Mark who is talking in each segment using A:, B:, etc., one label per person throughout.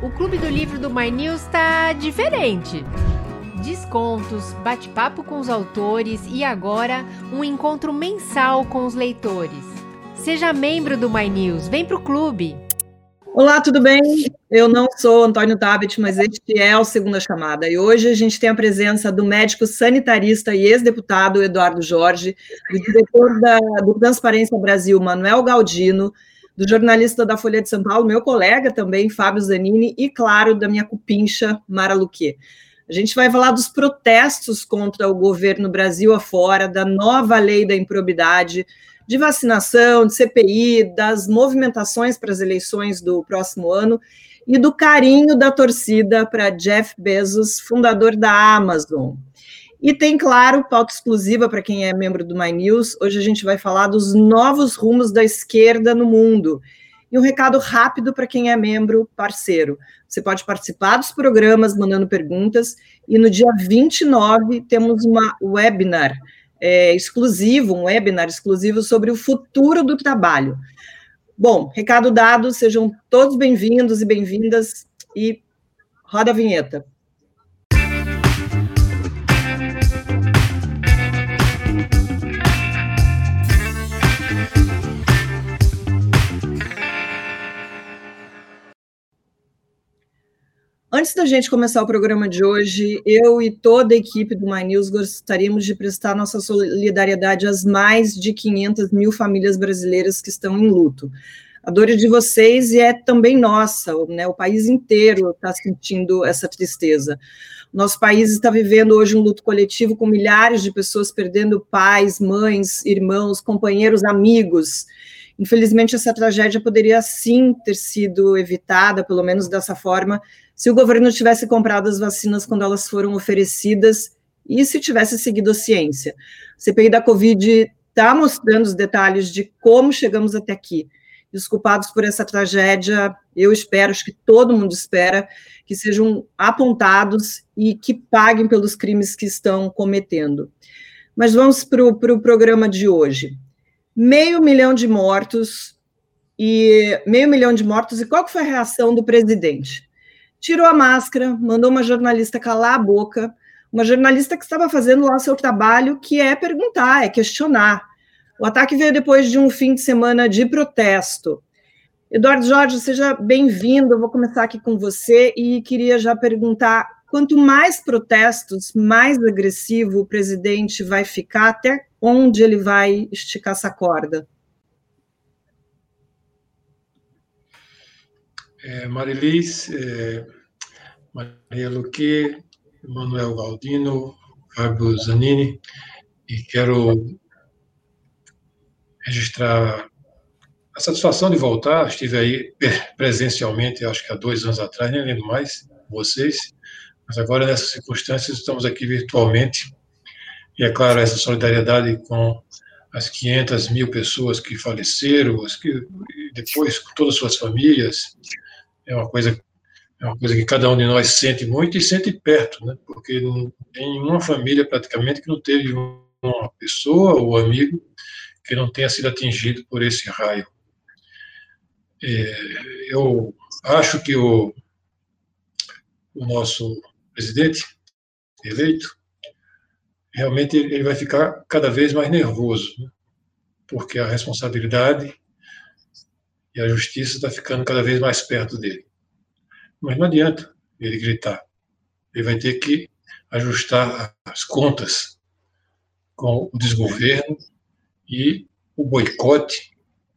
A: O Clube do Livro do My News está diferente. Descontos, bate-papo com os autores e agora um encontro mensal com os leitores. Seja membro do My News, vem pro clube.
B: Olá, tudo bem? Eu não sou Antônio Tabet, mas este é o Segunda Chamada. E hoje a gente tem a presença do médico sanitarista e ex-deputado Eduardo Jorge, do diretor da, do Transparência Brasil, Manuel Galdino, do jornalista da Folha de São Paulo, meu colega também, Fábio Zanini, e, claro, da minha cupincha, Mara Luque. A gente vai falar dos protestos contra o governo Brasil afora, da nova lei da improbidade, de vacinação, de CPI, das movimentações para as eleições do próximo ano e do carinho da torcida para Jeff Bezos, fundador da Amazon. E tem, claro, pauta exclusiva para quem é membro do My News. Hoje a gente vai falar dos novos rumos da esquerda no mundo. E um recado rápido para quem é membro parceiro. Você pode participar dos programas mandando perguntas. E no dia 29 temos uma webinar é, exclusivo, um webinar exclusivo sobre o futuro do trabalho. Bom, recado dado, sejam todos bem-vindos e bem-vindas. E roda a vinheta. Antes da gente começar o programa de hoje, eu e toda a equipe do My News gostaríamos de prestar nossa solidariedade às mais de 500 mil famílias brasileiras que estão em luto. A dor é de vocês e é também nossa, né? O país inteiro está sentindo essa tristeza. Nosso país está vivendo hoje um luto coletivo com milhares de pessoas perdendo pais, mães, irmãos, companheiros, amigos. Infelizmente, essa tragédia poderia sim ter sido evitada, pelo menos dessa forma, se o governo tivesse comprado as vacinas quando elas foram oferecidas e se tivesse seguido a ciência. A CPI da Covid está mostrando os detalhes de como chegamos até aqui. E os culpados por essa tragédia, eu espero, acho que todo mundo espera, que sejam apontados e que paguem pelos crimes que estão cometendo. Mas vamos para o pro programa de hoje. Meio milhão de mortos e meio milhão de mortos, e qual foi a reação do presidente? Tirou a máscara, mandou uma jornalista calar a boca, uma jornalista que estava fazendo lá seu trabalho, que é perguntar, é questionar. O ataque veio depois de um fim de semana de protesto. Eduardo Jorge, seja bem-vindo. Eu vou começar aqui com você e queria já perguntar: quanto mais protestos, mais agressivo o presidente vai ficar, até onde ele vai esticar essa corda?
C: É, Marilis, é, Maria Luque, Manuel Galdino, Fábio Zanini, e quero registrar a satisfação de voltar. Estive aí presencialmente, acho que há dois anos atrás, nem lembro mais, vocês, mas agora nessas circunstâncias estamos aqui virtualmente. E é claro, essa solidariedade com as 500 mil pessoas que faleceram, as que depois com todas as suas famílias, é uma coisa é uma coisa que cada um de nós sente muito e sente perto, né? Porque não tem nenhuma família praticamente que não teve uma pessoa ou amigo que não tenha sido atingido por esse raio. É, eu acho que o, o nosso presidente eleito realmente ele vai ficar cada vez mais nervoso, né? porque a responsabilidade e a justiça está ficando cada vez mais perto dele. Mas não adianta ele gritar. Ele vai ter que ajustar as contas com o desgoverno e o boicote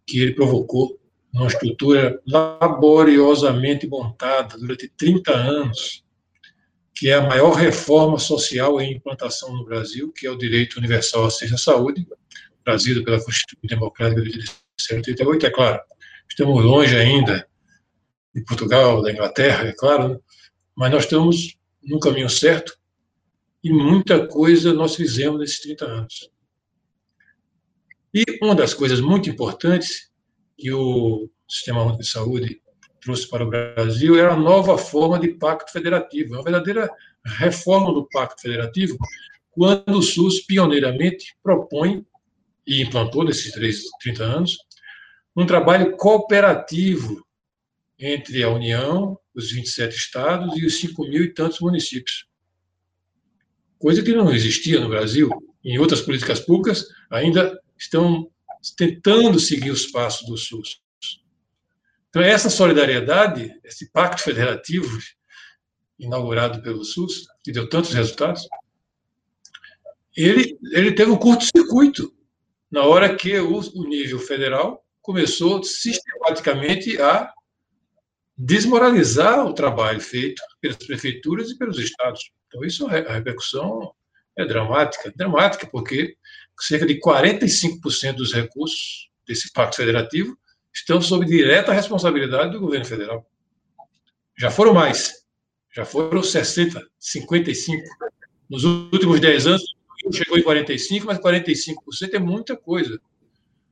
C: que ele provocou numa estrutura laboriosamente montada durante 30 anos, que é a maior reforma social em implantação no Brasil, que é o direito universal à acesso à saúde, trazido pela Constituição Democrática de 1988, é claro, Estamos longe ainda de Portugal, da Inglaterra, é claro, né? mas nós estamos no caminho certo e muita coisa nós fizemos nesses 30 anos. E uma das coisas muito importantes que o Sistema Único de Saúde trouxe para o Brasil é a nova forma de pacto federativo, é uma verdadeira reforma do pacto federativo, quando o SUS pioneiramente propõe e implantou nesses 30 anos um trabalho cooperativo entre a União os 27 estados e os 5 mil e tantos municípios. Coisa que não existia no Brasil. Em outras políticas públicas, ainda estão tentando seguir os passos do SUS. Então, essa solidariedade, esse pacto federativo inaugurado pelo SUS, que deu tantos resultados, ele, ele teve um curto-circuito na hora que o, o nível federal começou sistematicamente a desmoralizar o trabalho feito pelas prefeituras e pelos estados. Então, isso, a repercussão é dramática. Dramática porque cerca de 45% dos recursos desse pacto federativo estão sob direta responsabilidade do governo federal. Já foram mais. Já foram 60, 55. Nos últimos 10 anos, chegou em 45, mas 45% é muita coisa.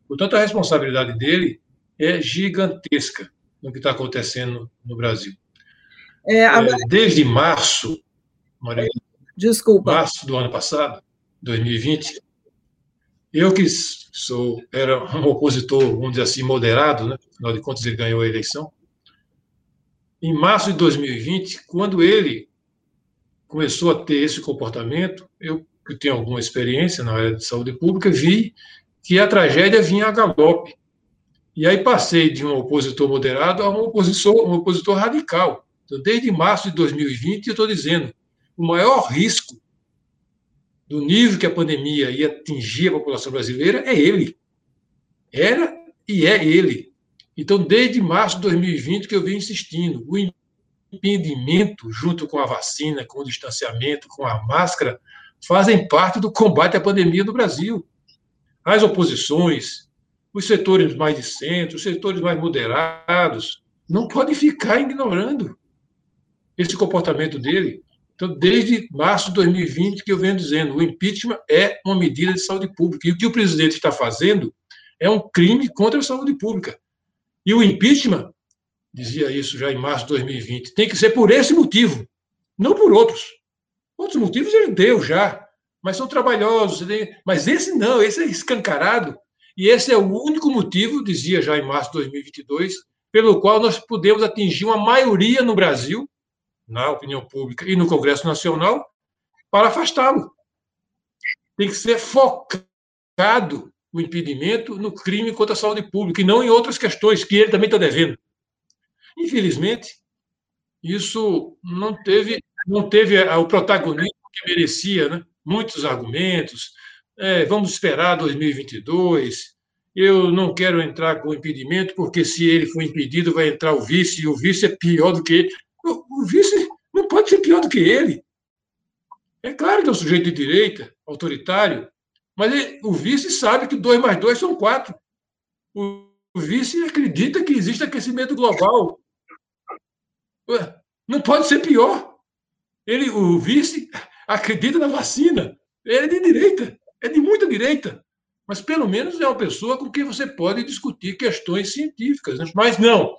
C: Portanto, a responsabilidade dele é gigantesca no que está acontecendo no Brasil. É, agora... Desde março, Maria,
B: Desculpa.
C: março do ano passado, 2020, eu que sou, era um opositor, vamos dizer assim, moderado, né? afinal de contas ele ganhou a eleição, em março de 2020, quando ele começou a ter esse comportamento, eu que tenho alguma experiência na área de saúde pública, vi que a tragédia vinha a galope. E aí passei de um opositor moderado a um opositor, um opositor radical. Então, desde março de 2020, eu estou dizendo, o maior risco do nível que a pandemia ia atingir a população brasileira é ele. Era e é ele. Então, desde março de 2020 que eu venho insistindo, o impedimento, junto com a vacina, com o distanciamento, com a máscara, fazem parte do combate à pandemia no Brasil. As oposições, os setores mais de centro, os setores mais moderados, não podem ficar ignorando esse comportamento dele. Então, desde março de 2020 que eu venho dizendo, o impeachment é uma medida de saúde pública. E o que o presidente está fazendo é um crime contra a saúde pública. E o impeachment, dizia isso já em março de 2020, tem que ser por esse motivo, não por outros. Outros motivos ele deu já, mas são trabalhosos. Mas esse não, esse é escancarado. E esse é o único motivo, dizia já em março de 2022, pelo qual nós podemos atingir uma maioria no Brasil na opinião pública e no Congresso Nacional para afastá-lo. Tem que ser focado o impedimento no crime contra a saúde pública e não em outras questões que ele também está devendo. Infelizmente, isso não teve, não teve o protagonismo que merecia, né? Muitos argumentos. É, vamos esperar 2022. Eu não quero entrar com impedimento, porque se ele for impedido, vai entrar o vice, e o vice é pior do que ele. O, o vice não pode ser pior do que ele. É claro que é um sujeito de direita, autoritário, mas ele, o vice sabe que dois mais dois são quatro. O, o vice acredita que existe aquecimento global. Não pode ser pior. Ele, o vice acredita na vacina. Ele é de direita, é de muita direita. Mas pelo menos é uma pessoa com quem você pode discutir questões científicas. Né? Mas não,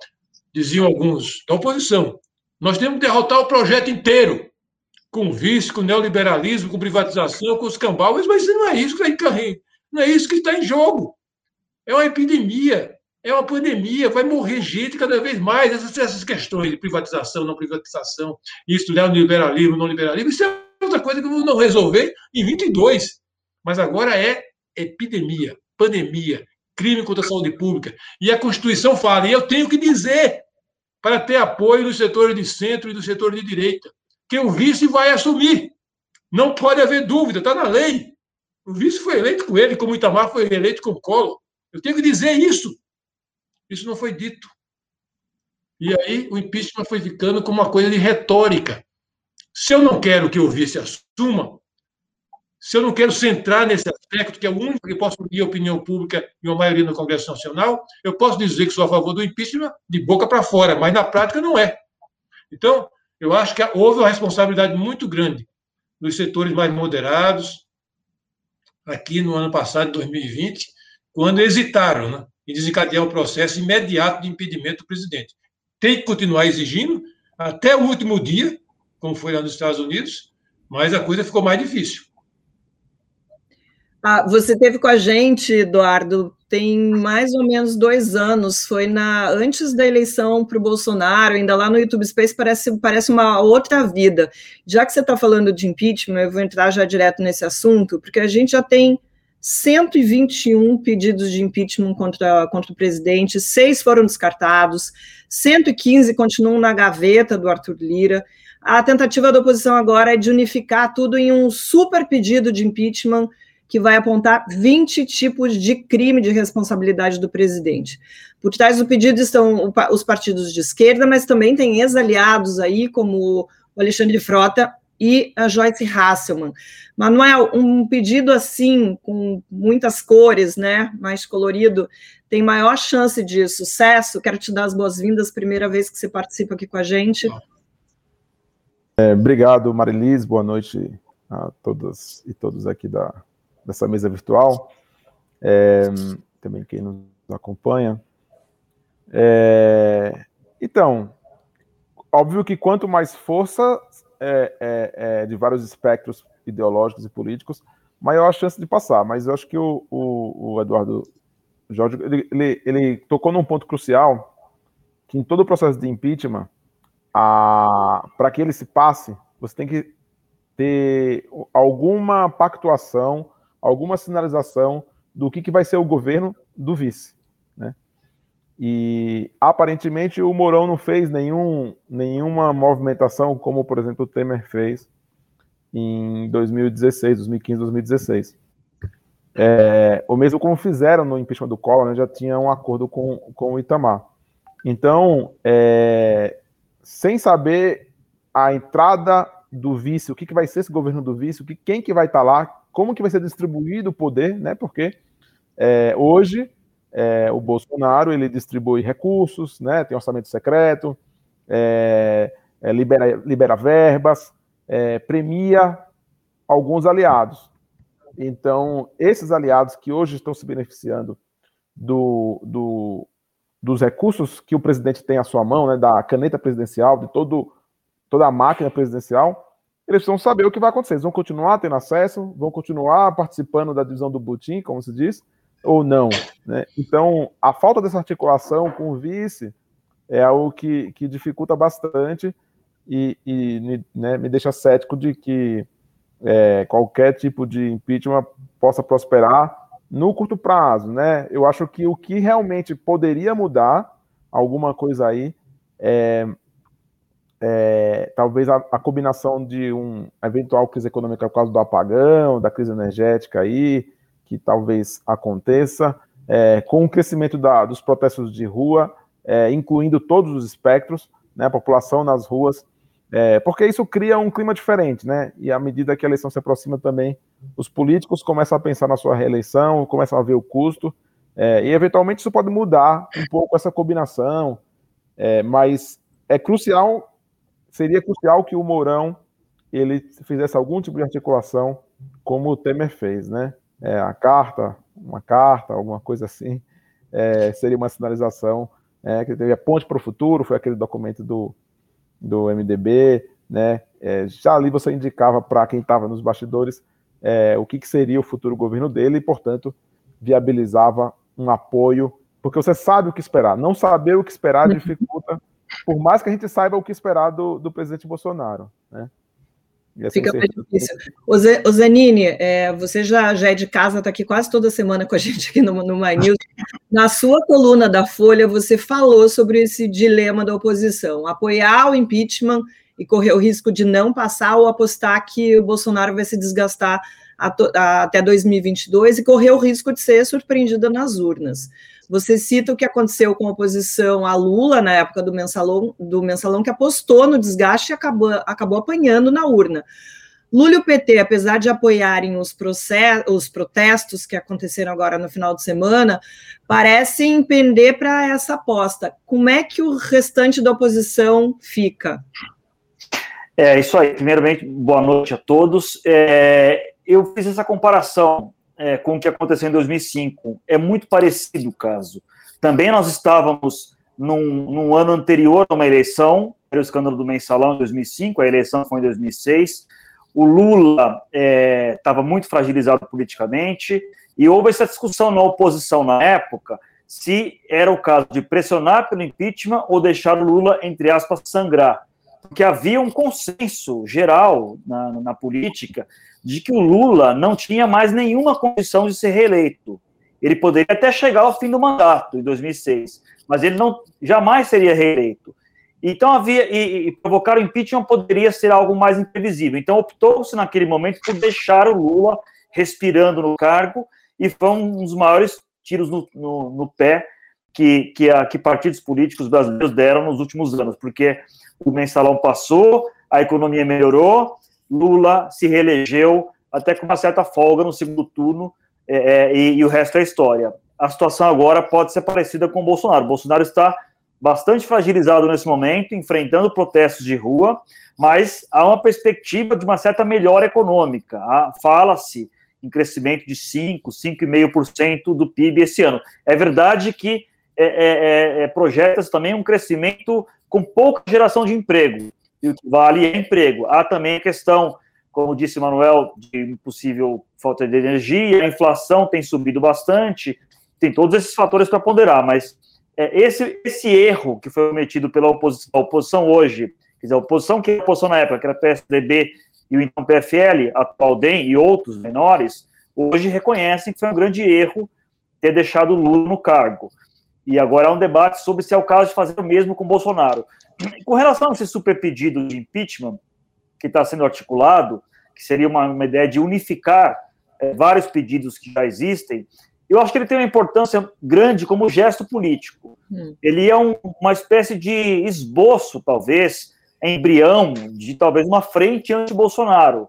C: diziam alguns da oposição. Nós temos que derrotar o projeto inteiro, com vício, com neoliberalismo, com privatização, com os cambaues, mas não é isso que está em, não é isso que está em jogo. É uma epidemia, é uma pandemia, vai morrer gente cada vez mais. Essas, essas questões de privatização, não privatização, isso, neoliberalismo, não liberalismo, isso é outra coisa que vamos não resolver em 22. Mas agora é epidemia, pandemia, crime contra a saúde pública. E a Constituição fala, e eu tenho que dizer, para ter apoio dos setores de centro e do setor de direita, que o vice vai assumir. Não pode haver dúvida, está na lei. O vice foi eleito com ele, como o Itamar foi eleito com o Collor. Eu tenho que dizer isso. Isso não foi dito. E aí o impeachment foi ficando como uma coisa de retórica. Se eu não quero que o vice assuma, se eu não quero centrar nesse aspecto, que é o único que posso unir a opinião pública e uma maioria no Congresso Nacional, eu posso dizer que sou a favor do impeachment de boca para fora, mas na prática não é. Então, eu acho que houve uma responsabilidade muito grande dos setores mais moderados, aqui no ano passado, 2020, quando hesitaram né, em desencadear um processo imediato de impedimento do presidente. Tem que continuar exigindo até o último dia, como foi lá nos Estados Unidos, mas a coisa ficou mais difícil.
B: Ah, você teve com a gente, Eduardo, tem mais ou menos dois anos, foi na antes da eleição para o Bolsonaro, ainda lá no YouTube Space, parece, parece uma outra vida. Já que você está falando de impeachment, eu vou entrar já direto nesse assunto, porque a gente já tem 121 pedidos de impeachment contra, contra o presidente, seis foram descartados, 115 continuam na gaveta do Arthur Lira. A tentativa da oposição agora é de unificar tudo em um super pedido de impeachment que vai apontar 20 tipos de crime de responsabilidade do presidente. Por trás do pedido estão os partidos de esquerda, mas também tem ex-aliados aí, como o Alexandre Frota e a Joyce Hasselman. Manuel, um pedido assim, com muitas cores, né, mais colorido, tem maior chance de sucesso? Quero te dar as boas-vindas, primeira vez que você participa aqui com a gente.
D: É, obrigado, Marilis, boa noite a todas e todos aqui da, dessa mesa virtual, é, também quem nos acompanha. É, então, óbvio que quanto mais força é, é, é, de vários espectros ideológicos e políticos, maior a chance de passar. Mas eu acho que o, o, o Eduardo Jorge ele, ele, tocou num ponto crucial que em todo o processo de impeachment, para que ele se passe, você tem que ter alguma pactuação alguma sinalização do que, que vai ser o governo do vice. E aparentemente o Mourão não fez nenhum, nenhuma movimentação, como por exemplo o Temer fez em 2016, 2015, 2016. É, o mesmo como fizeram no impeachment do Collor, né, já tinha um acordo com, com o Itamar. Então, é, sem saber a entrada do vice, o que, que vai ser esse governo do vice, que, quem que vai estar lá, como que vai ser distribuído o poder, né? Porque é, hoje é, o Bolsonaro ele distribui recursos, né? Tem orçamento secreto, é, é libera, libera verbas, é, premia alguns aliados. Então, esses aliados que hoje estão se beneficiando do, do, dos recursos que o presidente tem à sua mão, né, da caneta presidencial, de todo, toda a máquina presidencial, eles precisam saber o que vai acontecer. Eles vão continuar tendo acesso, vão continuar participando da divisão do butim, como se diz, ou não. Né? Então, a falta dessa articulação com o vice é algo que, que dificulta bastante e, e né, me deixa cético de que é, qualquer tipo de impeachment possa prosperar no curto prazo. Né? Eu acho que o que realmente poderia mudar alguma coisa aí é é, talvez a, a, combinação de um eventual crise econômica por causa do apagão, da crise energética aí, que talvez aconteça, é, com o crescimento da, dos protestos de rua, é, incluindo todos os espectros, né, a população nas ruas, é, porque isso cria um clima diferente, né? E à medida que a eleição se aproxima também, os políticos começam a pensar na sua reeleição, começam a ver o custo, é, e eventualmente isso pode mudar um pouco essa combinação, é, mas é crucial seria crucial que o Mourão ele fizesse algum tipo de articulação, como o Temer fez, né? É, a carta, uma carta, alguma coisa assim, é, seria uma sinalização é, que teve a ponte para o futuro, foi aquele documento do, do MDB, né? É, já ali você indicava para quem estava nos bastidores é, o que, que, seria o futuro governo dele e, portanto, viabilizava um apoio, porque você sabe o que esperar. Não saber o que esperar dificulta por mais que a gente saiba o que esperar do, do presidente Bolsonaro, né?
B: Fica mais difícil. O, Zé, o Zanini, é, você já, já é de casa, está aqui quase toda semana com a gente aqui no, no My News. Na sua coluna da Folha, você falou sobre esse dilema da oposição: apoiar o impeachment e correr o risco de não passar ou apostar que o Bolsonaro vai se desgastar até 2022 e correr o risco de ser surpreendida nas urnas. Você cita o que aconteceu com a oposição a Lula na época do mensalão, do mensalão que apostou no desgaste e acabou, acabou apanhando na urna. Lula e o PT, apesar de apoiarem os, processos, os protestos que aconteceram agora no final de semana, parecem pender para essa aposta. Como é que o restante da oposição fica?
E: É isso aí. Primeiramente, boa noite a todos. É, eu fiz essa comparação é, com o que aconteceu em 2005. É muito parecido o caso. Também nós estávamos num, num ano anterior a uma eleição, era o escândalo do mensalão em 2005, a eleição foi em 2006. O Lula estava é, muito fragilizado politicamente E houve essa discussão na oposição na época se era o caso de pressionar pelo impeachment ou deixar o Lula, entre aspas, sangrar. Porque havia um consenso geral na, na política de que o Lula não tinha mais nenhuma condição de ser reeleito. Ele poderia até chegar ao fim do mandato, em 2006, mas ele não jamais seria reeleito. Então havia e, e provocar o impeachment poderia ser algo mais imprevisível. Então optou-se naquele momento por deixar o Lula respirando no cargo e foi um dos maiores tiros no, no, no pé que, que, a, que partidos políticos brasileiros deram nos últimos anos, porque o mensalão passou, a economia melhorou, Lula se reelegeu até com uma certa folga no segundo turno, é, é, e, e, o resto é história. A situação agora pode ser parecida com o Bolsonaro. O Bolsonaro está bastante fragilizado nesse momento, enfrentando protestos de rua, mas há uma perspectiva de uma certa melhora econômica. Fala-se em crescimento de 5%, 5,5% do PIB esse ano. É verdade que é, é, é, é projeta também um crescimento com pouca geração de emprego, e o que vale é emprego. Há também a questão, como disse Manuel, de possível falta de energia, a inflação tem subido bastante, tem todos esses fatores para ponderar, mas é, esse, esse erro que foi cometido pela oposição, oposição hoje, quer dizer, a oposição que a oposição na época, que era PSDB e o então PFL, atual DEM e outros menores, hoje reconhecem que foi um grande erro ter deixado o Lula no cargo. E agora há um debate sobre se é o caso de fazer o mesmo com Bolsonaro. Com relação a esse super pedido de impeachment que está sendo articulado, que seria uma, uma ideia de unificar é, vários pedidos que já existem, eu acho que ele tem uma importância grande como gesto político. Hum. Ele é um, uma espécie de esboço, talvez, embrião de talvez uma frente anti-Bolsonaro,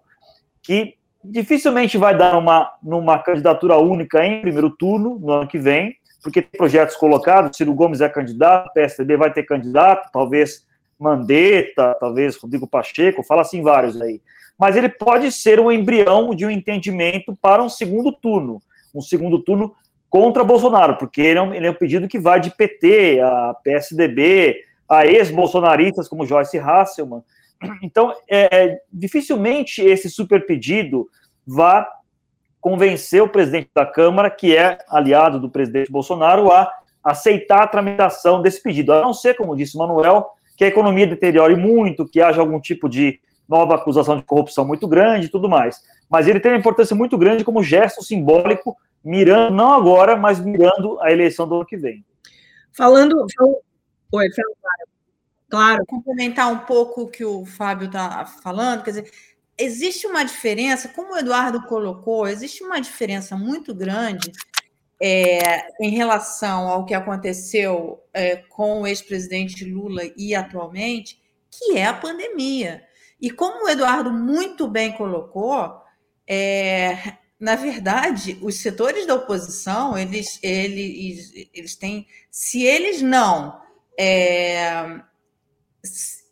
E: que dificilmente vai dar uma, numa candidatura única em primeiro turno, no ano que vem, porque tem projetos colocados, Ciro Gomes é candidato, PSDB vai ter candidato, talvez Mandetta, talvez Rodrigo Pacheco, fala assim vários aí. Mas ele pode ser um embrião de um entendimento para um segundo turno, um segundo turno contra Bolsonaro, porque ele é um, ele é um pedido que vai de PT, a PSDB, a ex-bolsonaristas como Joyce Hasselman. Então, é, é, dificilmente esse super pedido vá convencer o presidente da Câmara, que é aliado do presidente Bolsonaro, a aceitar a tramitação desse pedido, a não ser, como disse o Manuel, que a economia deteriore muito, que haja algum tipo de nova acusação de corrupção muito grande e tudo mais. Mas ele tem uma importância muito grande como gesto simbólico, mirando, não agora, mas mirando a eleição do ano que vem.
B: Falando, Oi, claro.
F: Claro. Complementar um pouco o que o Fábio está falando, quer dizer, existe uma diferença, como o Eduardo colocou, existe uma diferença muito grande é, em relação ao que aconteceu é, com o ex-presidente Lula e atualmente, que é a pandemia. E como o Eduardo muito bem colocou, é, na verdade, os setores da oposição, eles, eles, eles têm, se eles não é,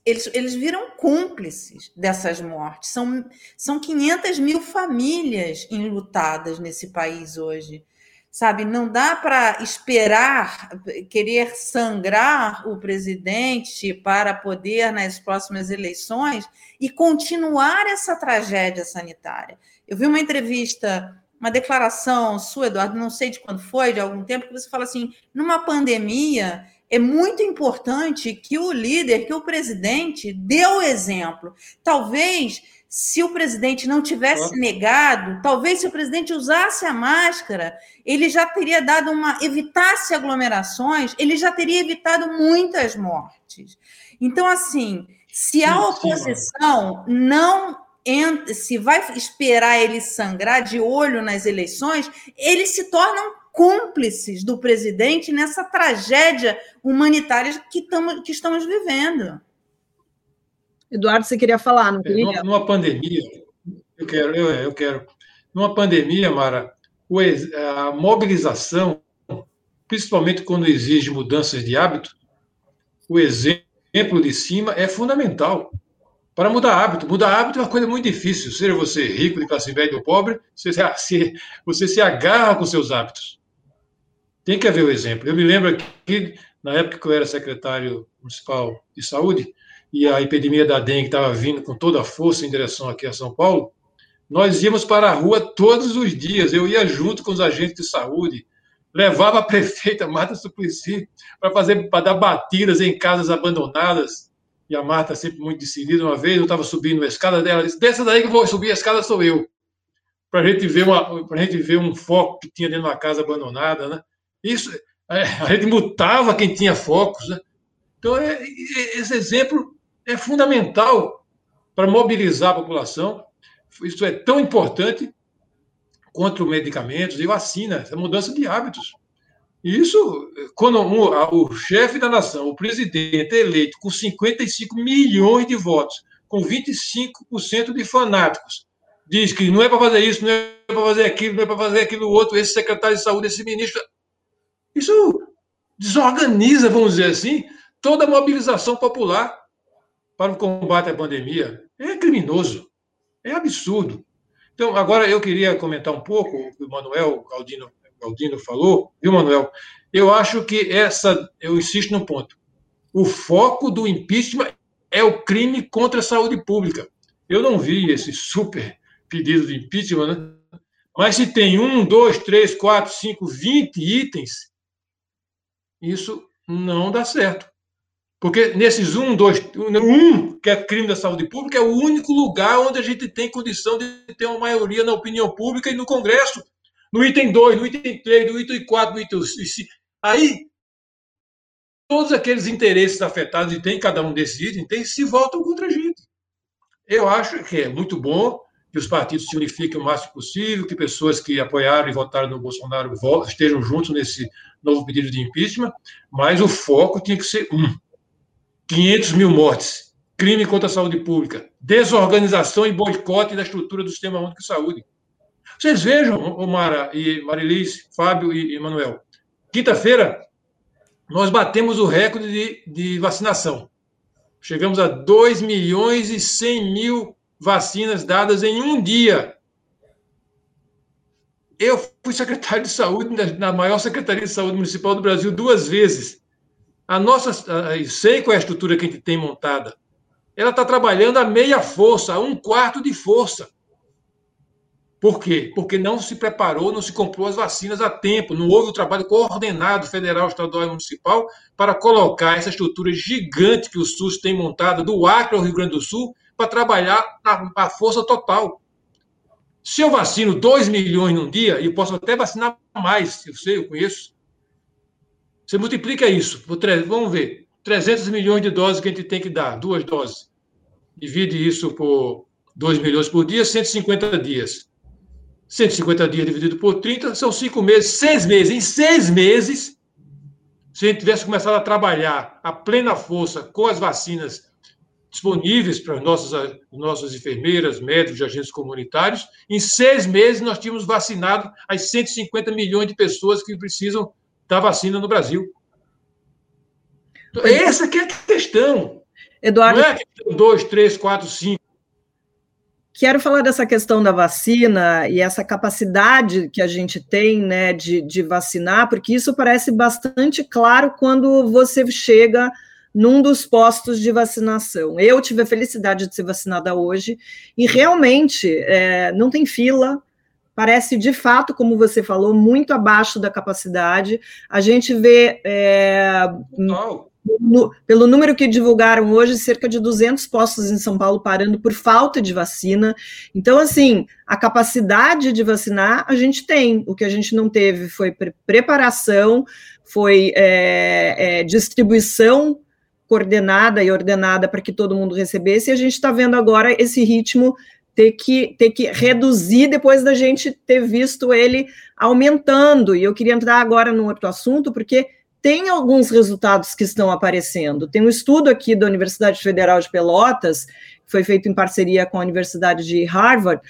F: eles, eles viram cúmplices dessas mortes. São, são 500 mil famílias enlutadas nesse país hoje. Sabe, não dá para esperar, querer sangrar o presidente para poder, nas próximas eleições, e continuar essa tragédia sanitária. Eu vi uma entrevista, uma declaração sua, Eduardo, não sei de quando foi, de algum tempo, que você fala assim: numa pandemia, é muito importante que o líder, que o presidente, dê o exemplo. Talvez, se o presidente não tivesse negado, talvez se o presidente usasse a máscara, ele já teria dado uma. evitasse aglomerações, ele já teria evitado muitas mortes. Então, assim, se a oposição não se vai esperar ele sangrar de olho nas eleições, eles se tornam cúmplices do presidente nessa tragédia humanitária que, tamo, que estamos vivendo.
B: Eduardo, você queria falar, não
C: é, queria? É, numa pandemia, eu quero, eu, eu quero. Numa pandemia, Mara, a mobilização, principalmente quando exige mudanças de hábito, o exemplo de cima é fundamental para mudar hábito. Mudar hábito é uma coisa muito difícil. Seja você rico, de classe média ou pobre, você se, você se agarra com seus hábitos. Tem que haver o exemplo. Eu me lembro que, na época que eu era secretário municipal de saúde, e a epidemia da dengue estava vindo com toda a força em direção aqui a São Paulo, Nós íamos para a rua todos os dias. Eu ia junto com os agentes de saúde, levava a prefeita Marta Suplicy para fazer para dar batidas em casas abandonadas. E a Marta sempre muito decidida. Uma vez eu estava subindo a escada dela, disse: "Desça daí que eu vou subir a escada sou eu". Para gente ver uma, para gente ver um foco que tinha dentro de uma casa abandonada, né? Isso, é, a gente mutava quem tinha focos, né? Então é, é, esse exemplo é fundamental para mobilizar a população. Isso é tão importante contra medicamentos e vacina, essa mudança de hábitos. E isso, quando um, o chefe da nação, o presidente eleito com 55 milhões de votos, com 25% de fanáticos, diz que não é para fazer isso, não é para fazer aquilo, não é para fazer aquilo outro, esse secretário de saúde, esse ministro. Isso desorganiza, vamos dizer assim, toda a mobilização popular para o combate à pandemia. É criminoso, é absurdo. Então, agora eu queria comentar um pouco o que o Manuel Galdino, Galdino falou, viu, Manuel? Eu acho que essa, eu insisto no ponto, o foco do impeachment é o crime contra a saúde pública. Eu não vi esse super pedido de impeachment, né? mas se tem um, dois, três, quatro, cinco, vinte itens, isso não dá certo. Porque nesses um, dois, um, que é crime da saúde pública, é o único lugar onde a gente tem condição de ter uma maioria na opinião pública e no Congresso. No item 2, no item 3, no item 4, no item 5. Aí, todos aqueles interesses afetados, e tem cada um desses itens, tem, se voltam contra a gente. Eu acho que é muito bom que os partidos se unifiquem o máximo possível, que pessoas que apoiaram e votaram no Bolsonaro estejam juntos nesse novo pedido de impeachment, mas o foco tinha que ser um 500 mil mortes, crime contra a saúde pública, desorganização e boicote da estrutura do Sistema Único de Saúde. Vocês vejam, Omara e Marilis, Fábio e Emanuel, quinta-feira nós batemos o recorde de, de, vacinação. Chegamos a 2 milhões e 100 mil vacinas dadas em um dia. Eu fui secretário de saúde na maior secretaria de saúde municipal do Brasil duas vezes. A nossa, sei qual é a estrutura que a gente tem montada. Ela está trabalhando a meia força, a um quarto de força. Por quê? Porque não se preparou, não se comprou as vacinas a tempo, não houve o trabalho coordenado federal, estadual e municipal para colocar essa estrutura gigante que o SUS tem montada, do Acre ao Rio Grande do Sul, para trabalhar a força total. Se eu vacino 2 milhões num dia, e posso até vacinar mais, eu sei, eu conheço, você multiplica isso, vamos ver, 300 milhões de doses que a gente tem que dar, duas doses. Divide isso por 2 milhões por dia, 150 dias. 150 dias dividido por 30 são cinco meses, seis meses. Em seis meses, se a gente tivesse começado a trabalhar a plena força com as vacinas disponíveis para as nossas, nossas enfermeiras, médicos e agentes comunitários, em seis meses nós tínhamos vacinado as 150 milhões de pessoas que precisam da vacina no Brasil. Então, essa que é a questão.
B: Eduardo.
C: Não é a questão 2, 3, 4, 5.
B: Quero falar dessa questão da vacina e essa capacidade que a gente tem né, de, de vacinar, porque isso parece bastante claro quando você chega num dos postos de vacinação. Eu tive a felicidade de ser vacinada hoje e realmente é, não tem fila, parece de fato, como você falou, muito abaixo da capacidade. A gente vê. É, no, pelo número que divulgaram hoje, cerca de 200 postos em São Paulo parando por falta de vacina. Então, assim, a capacidade de vacinar a gente tem. O que a gente não teve foi pre preparação, foi é, é, distribuição coordenada e ordenada para que todo mundo recebesse, e a gente está vendo agora esse ritmo ter que, ter que reduzir depois da gente ter visto ele aumentando. E eu queria entrar agora num outro assunto, porque tem alguns resultados que estão aparecendo. Tem um estudo aqui da Universidade Federal de Pelotas, que foi feito em parceria com a Universidade de Harvard.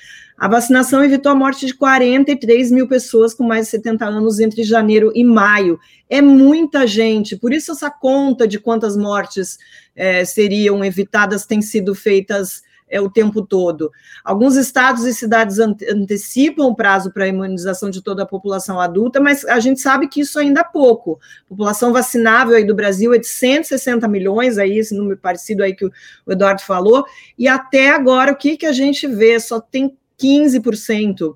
B: A vacinação evitou a morte de 43 mil pessoas com mais de 70 anos entre janeiro e maio. É muita gente, por isso essa conta de quantas mortes é, seriam evitadas tem sido feitas é, o tempo todo. Alguns estados e cidades antecipam o prazo para a imunização de toda a população adulta, mas a gente sabe que isso ainda é pouco. A população vacinável aí do Brasil é de 160 milhões, aí esse número parecido aí que o Eduardo falou, e até agora o que, que a gente vê? Só tem 15%.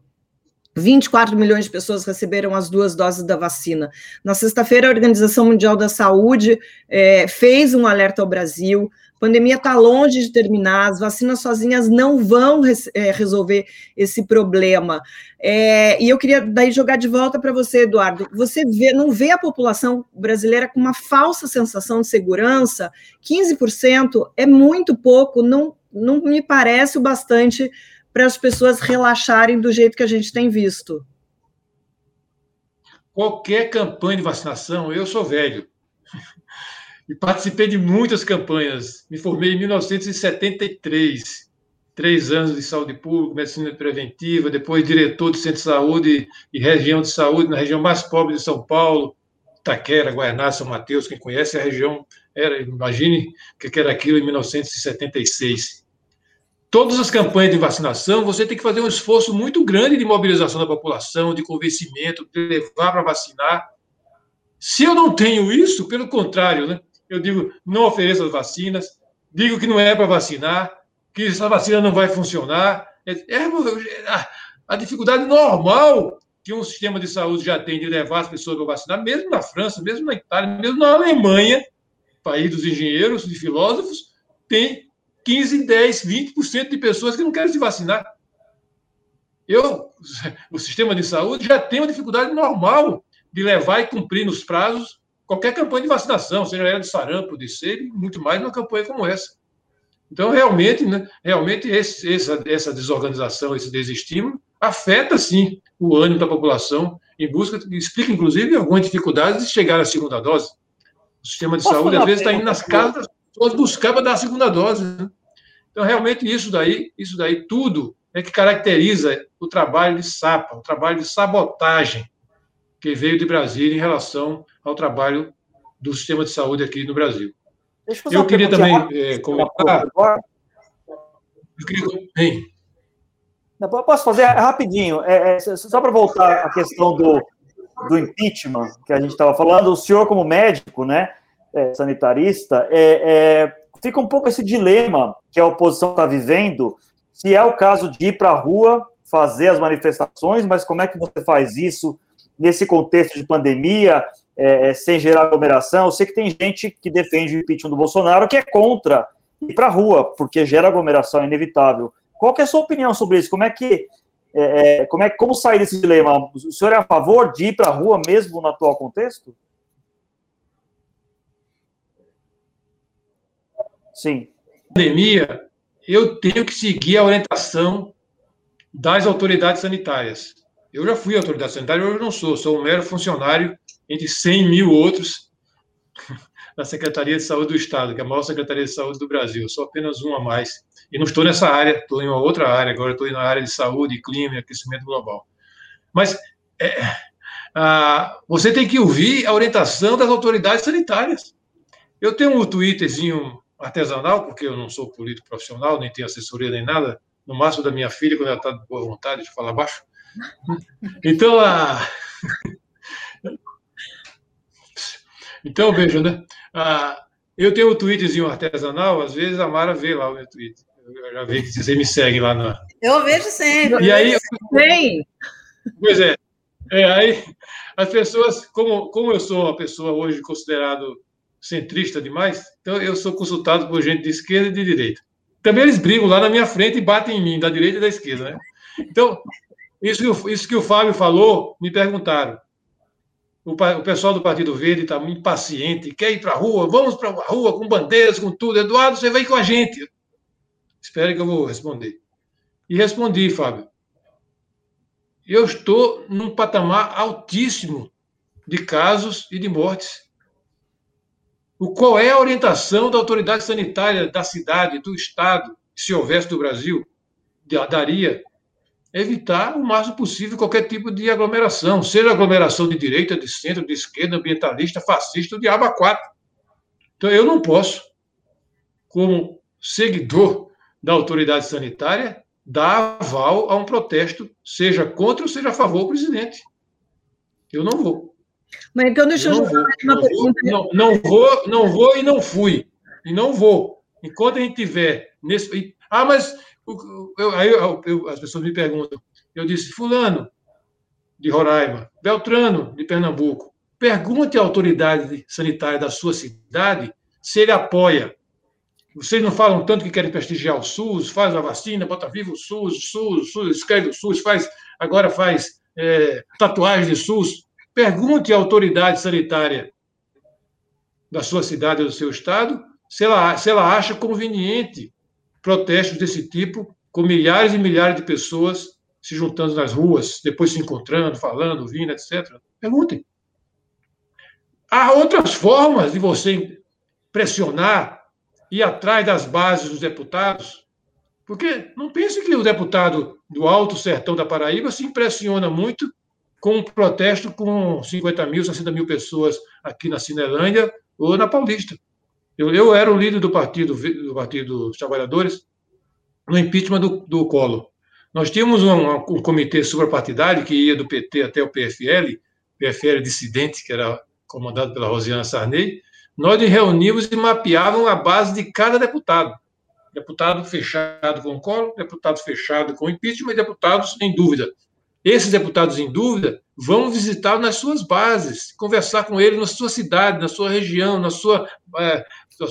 B: 24 milhões de pessoas receberam as duas doses da vacina. Na sexta-feira, a Organização Mundial da Saúde é, fez um alerta ao Brasil. A pandemia está longe de terminar, as vacinas sozinhas não vão é, resolver esse problema. É, e eu queria daí jogar de volta para você, Eduardo. Você vê, não vê a população brasileira com uma falsa sensação de segurança? 15% é muito pouco, não, não me parece o bastante para as pessoas relaxarem do jeito que a gente tem visto?
C: Qualquer campanha de vacinação, eu sou velho. E participei de muitas campanhas. Me formei em 1973. Três anos de saúde pública, medicina preventiva, depois diretor do centro de saúde e região de saúde na região mais pobre de São Paulo, Taquera, Guaraná, São Mateus. Quem conhece a região, era, imagine o que era aquilo em 1976 todas as campanhas de vacinação, você tem que fazer um esforço muito grande de mobilização da população, de convencimento, de levar para vacinar. Se eu não tenho isso, pelo contrário, né? eu digo, não ofereça as vacinas, digo que não é para vacinar, que essa vacina não vai funcionar. É, é a dificuldade normal que um sistema de saúde já tem de levar as pessoas para vacinar, mesmo na França, mesmo na Itália, mesmo na Alemanha, país dos engenheiros, de filósofos, tem 15, 10, 20% de pessoas que não querem se vacinar. Eu, o sistema de saúde já tem uma dificuldade normal de levar e cumprir nos prazos qualquer campanha de vacinação, seja ela de sarampo, de sede, muito mais numa campanha como essa. Então, realmente, né, realmente esse, essa, essa desorganização, esse desestímulo, afeta, sim, o ânimo da população em busca, explica, inclusive, algumas dificuldades de chegar à segunda dose. O sistema de Posso saúde, às vezes, está indo nas casas pessoas buscavam dar a segunda dose. Né? Então, realmente, isso daí, isso daí tudo é que caracteriza o trabalho de SAPA, o trabalho de sabotagem que veio de Brasília em relação ao trabalho do sistema de saúde aqui no Brasil. Eu, eu queria também é, comentar. Eu queria... Hein?
E: Posso fazer rapidinho? É, é, só para voltar à questão do, do impeachment que a gente estava falando, o senhor, como médico, né? É, sanitarista, é, é, fica um pouco esse dilema que a oposição está vivendo, se é o caso de ir para a rua fazer as manifestações, mas como é que você faz isso nesse contexto de pandemia, é, é, sem gerar aglomeração? Eu sei que tem gente que defende o impeachment do Bolsonaro que é contra ir para a rua, porque gera aglomeração, é inevitável. Qual é a sua opinião sobre isso? Como é que é, como é como sair desse dilema? O senhor é a favor de ir para a rua mesmo no atual contexto? Sim.
C: Pandemia, eu tenho que seguir a orientação das autoridades sanitárias. Eu já fui autoridade sanitária, hoje não sou, sou um mero funcionário entre 100 mil outros da Secretaria de Saúde do Estado, que é a maior Secretaria de Saúde do Brasil. Sou apenas um a mais. E não estou nessa área, estou em uma outra área, agora estou na área de saúde, clima e aquecimento global. Mas é, a, você tem que ouvir a orientação das autoridades sanitárias. Eu tenho um Twitterzinho artesanal, porque eu não sou político profissional, nem tenho assessoria nem nada, no máximo da minha filha, quando ela está de boa vontade de falar baixo. Então, a... então veja, né? Eu tenho um tweetzinho artesanal, às vezes a Mara vê lá o meu tweet. Eu já vi que você me segue lá na.
F: Eu vejo sempre.
C: E aí. Sim. Pois é. é. Aí as pessoas, como, como eu sou uma pessoa hoje considerado centrista demais, então eu sou consultado por gente de esquerda e de direita. Também eles brigam lá na minha frente e batem em mim, da direita e da esquerda, né? Então, isso que, o, isso que o Fábio falou, me perguntaram. O, o pessoal do Partido Verde está muito impaciente, quer ir para a rua, vamos para a rua com bandeiras, com tudo. Eduardo, você vem com a gente. Espere que eu vou responder. E respondi, Fábio. Eu estou num patamar altíssimo de casos e de mortes o qual é a orientação da autoridade sanitária da cidade, do estado, se houvesse do Brasil, daria evitar o máximo possível qualquer tipo de aglomeração, seja aglomeração de direita, de centro, de esquerda, ambientalista, fascista, de aba 4. Então, eu não posso, como seguidor da autoridade sanitária, dar aval a um protesto, seja contra ou seja a favor do presidente. Eu não vou.
B: Mas então deixa eu, eu
C: fazer uma pergunta. Vou, não, não vou, não vou e não fui. E não vou. Enquanto a gente tiver nesse. Ah, mas eu, aí eu, as pessoas me perguntam, eu disse, fulano, de Roraima, Beltrano, de Pernambuco, pergunte à autoridade sanitária da sua cidade se ele apoia. Vocês não falam tanto que querem prestigiar o SUS, faz a vacina, bota vivo o SUS, SUS, SUS, escreve o SUS, faz, agora faz é, tatuagem de SUS. Pergunte à autoridade sanitária da sua cidade ou do seu estado se ela, se ela acha conveniente protestos desse tipo, com milhares e milhares de pessoas se juntando nas ruas, depois se encontrando, falando, vindo, etc. Perguntem. Há outras formas de você pressionar, ir atrás das bases dos deputados, porque não pense que o deputado do Alto Sertão da Paraíba se impressiona muito com um protesto com 50 mil, 60 mil pessoas aqui na Cinelândia ou na Paulista. Eu, eu era o líder do partido, do partido dos Trabalhadores no impeachment do, do Collor. Nós tínhamos um, um comitê suprapartidário que ia do PT até o PFL, PFL dissidente, que era comandado pela Rosiana Sarney. Nós reunimos e mapeávamos a base de cada deputado. Deputado fechado com o Collor, deputado fechado com o impeachment e deputados em dúvida. Esses deputados em dúvida vão visitar nas suas bases, conversar com eles na sua cidade, na sua região, na sua, é,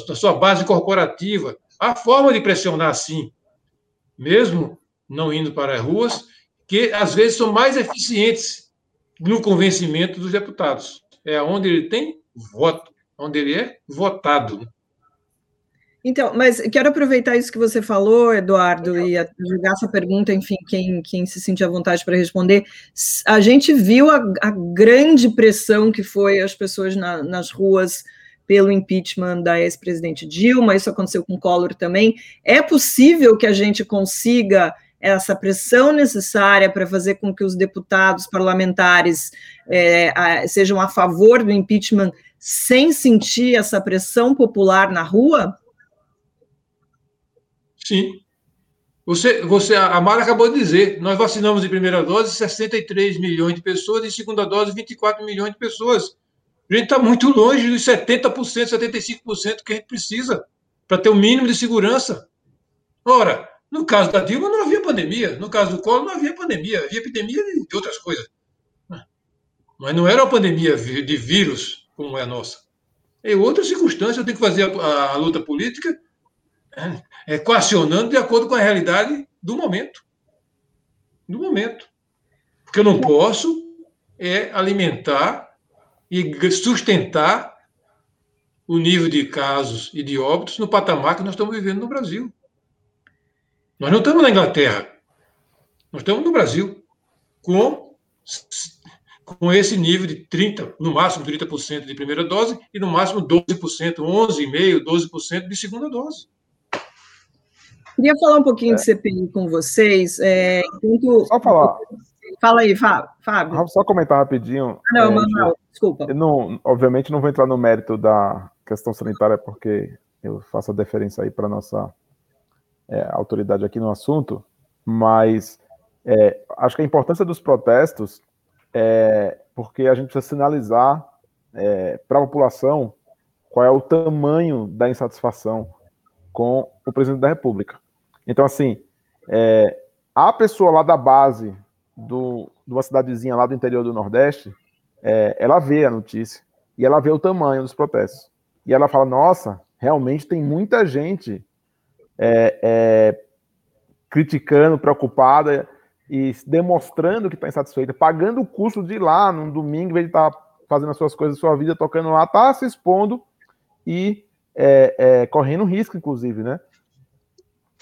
C: na sua base corporativa. Há forma de pressionar assim, mesmo não indo para as ruas, que às vezes são mais eficientes no convencimento dos deputados. É onde ele tem voto, onde ele é votado.
B: Então, mas quero aproveitar isso que você falou, Eduardo, e jogar essa pergunta, enfim, quem, quem se sentir à vontade para responder. A gente viu a, a, grande pressão que foi as pessoas na, nas ruas pelo impeachment da ex-presidente Dilma, isso aconteceu com Collor também. É possível que a gente consiga essa pressão necessária para fazer com que os deputados parlamentares é, a, sejam a favor do impeachment sem sentir essa pressão popular na rua?
C: Sim. Você, você, a Mara acabou de dizer, nós vacinamos de primeira dose 63 milhões de pessoas, e segunda dose 24 milhões de pessoas. A gente está muito longe dos 70%, 75% que a gente precisa para ter o um mínimo de segurança. Ora, no caso da Dilma não havia pandemia, no caso do Collor não havia pandemia, havia epidemia de outras coisas. Mas não era uma pandemia de vírus como é a nossa. Em outras circunstâncias, eu tenho que fazer a, a luta política é, coacionando de acordo com a realidade do momento. Do momento. Porque eu não posso é alimentar e sustentar o nível de casos e de óbitos no patamar que nós estamos vivendo no Brasil. Nós não estamos na Inglaterra. Nós estamos no Brasil com, com esse nível de 30, no máximo 30% de primeira dose e no máximo 12%, 11,5%, 12% de segunda dose.
B: Queria falar um pouquinho é. de CPI com vocês. É, enquanto...
D: Só falar.
B: Fala aí, Fábio.
D: Só comentar rapidinho.
B: Ah, não, é, Manuel, desculpa.
D: Eu não, obviamente não vou entrar no mérito da questão sanitária, porque eu faço a deferência aí para a nossa é, autoridade aqui no assunto, mas é, acho que a importância dos protestos é porque a gente precisa sinalizar é, para a população qual é o tamanho da insatisfação com o presidente da República. Então, assim, é, a pessoa lá da base do, de uma cidadezinha lá do interior do Nordeste, é, ela vê a notícia e ela vê o tamanho dos protestos. E ela fala: nossa, realmente tem muita gente é, é, criticando, preocupada e demonstrando que está insatisfeita, pagando o custo de ir lá num domingo, em vez de estar tá fazendo as suas coisas, sua vida, tocando lá, está se expondo e é, é, correndo risco, inclusive, né?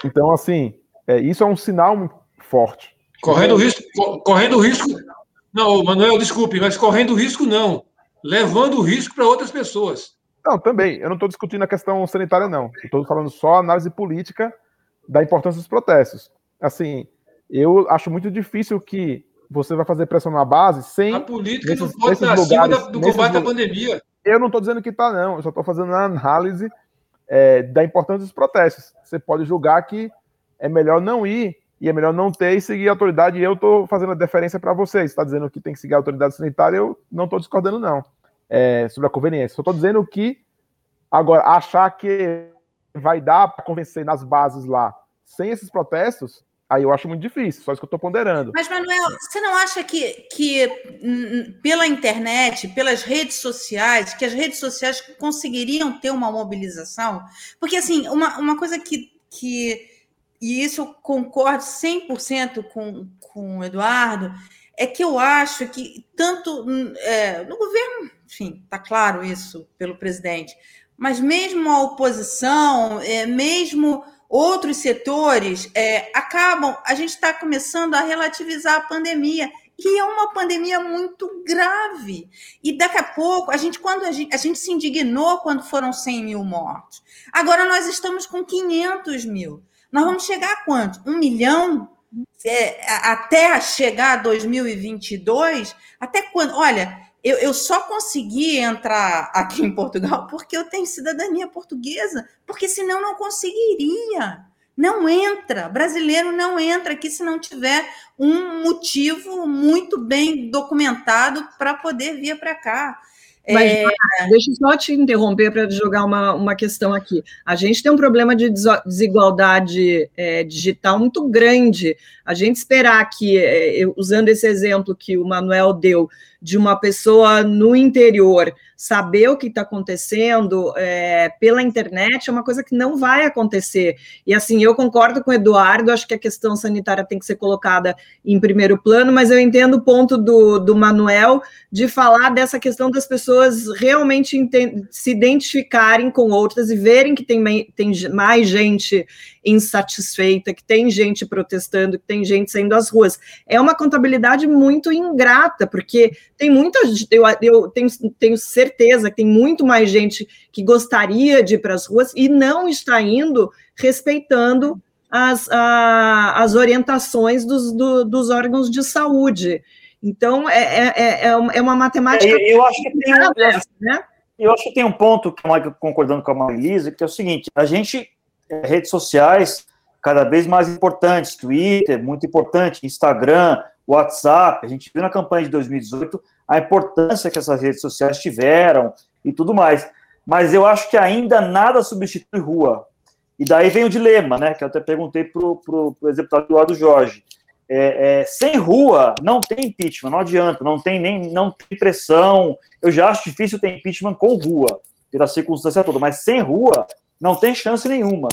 D: Então, assim, é, isso é um sinal forte.
C: Correndo risco, correndo risco. Não, Manuel, desculpe, mas correndo risco não. Levando risco para outras pessoas.
D: Não, também. Eu não estou discutindo a questão sanitária, não. Estou falando só análise política da importância dos protestos. Assim, eu acho muito difícil que você vai fazer pressão na base sem.
C: A política nesses, não pode estar acima do combate à pandemia.
D: Eu não estou dizendo que está, não. Eu só estou fazendo uma análise é, da importância dos protestos. Você pode julgar que é melhor não ir e é melhor não ter e seguir a autoridade. E eu estou fazendo a deferência para vocês. Está dizendo que tem que seguir a autoridade sanitária, eu não estou discordando, não, é, sobre a conveniência. Só estou dizendo que, agora, achar que vai dar para convencer nas bases lá sem esses protestos, aí eu acho muito difícil, só isso que eu estou ponderando.
F: Mas, Manuel, você não acha que, que hum, pela internet, pelas redes sociais, que as redes sociais conseguiriam ter uma mobilização? Porque, assim, uma, uma coisa que, que. E isso eu concordo 100% com, com o Eduardo, é que eu acho que tanto hum, é, no governo, enfim, está claro isso pelo presidente, mas mesmo a oposição, é, mesmo outros setores é, acabam, a gente está começando a relativizar a pandemia. E é uma pandemia muito grave. E daqui a pouco, a gente, quando a gente, a gente se indignou quando foram 100 mil mortos. Agora nós estamos com 500 mil. Nós vamos chegar a quanto? Um milhão? É, até chegar a 2022? Até quando? Olha, eu, eu, só consegui entrar aqui em Portugal porque eu tenho cidadania portuguesa, porque senão não conseguiria. Não entra, brasileiro não entra aqui se não tiver um motivo muito bem documentado para poder vir para cá.
B: Mas, é... Deixa eu só te interromper para jogar uma, uma questão aqui. A gente tem um problema de desigualdade é, digital muito grande. A gente esperar que, é, usando esse exemplo que o Manuel deu, de uma pessoa no interior saber o que está acontecendo é, pela internet é uma coisa que não vai acontecer. E assim, eu concordo com o Eduardo, acho que a questão sanitária tem que ser colocada em primeiro plano, mas eu entendo o ponto do, do Manuel de falar dessa questão das pessoas realmente se identificarem com outras e verem que tem, tem mais gente insatisfeita, que tem gente protestando, que tem gente saindo às ruas. É uma contabilidade muito ingrata, porque tem muita eu, eu tenho, tenho certeza que tem muito mais gente que gostaria de ir para as ruas e não está indo respeitando as, a, as orientações dos, do, dos órgãos de saúde. Então, é, é, é, é uma é matemática.
E: Eu, eu acho que tem um, né? eu acho que tem um ponto, concordando com a Marilisa, que é o seguinte: a gente redes sociais cada vez mais importantes, Twitter, muito importante, Instagram, WhatsApp. A gente viu na campanha de 2018 a importância que essas redes sociais tiveram e tudo mais. Mas eu acho que ainda nada substitui rua. E daí vem o dilema, né? Que eu até perguntei para o deputado Eduardo Jorge. É, é, sem rua não tem impeachment, não adianta, não tem nem não tem pressão. Eu já acho difícil ter impeachment com rua, pela circunstância toda, mas sem rua não tem chance nenhuma.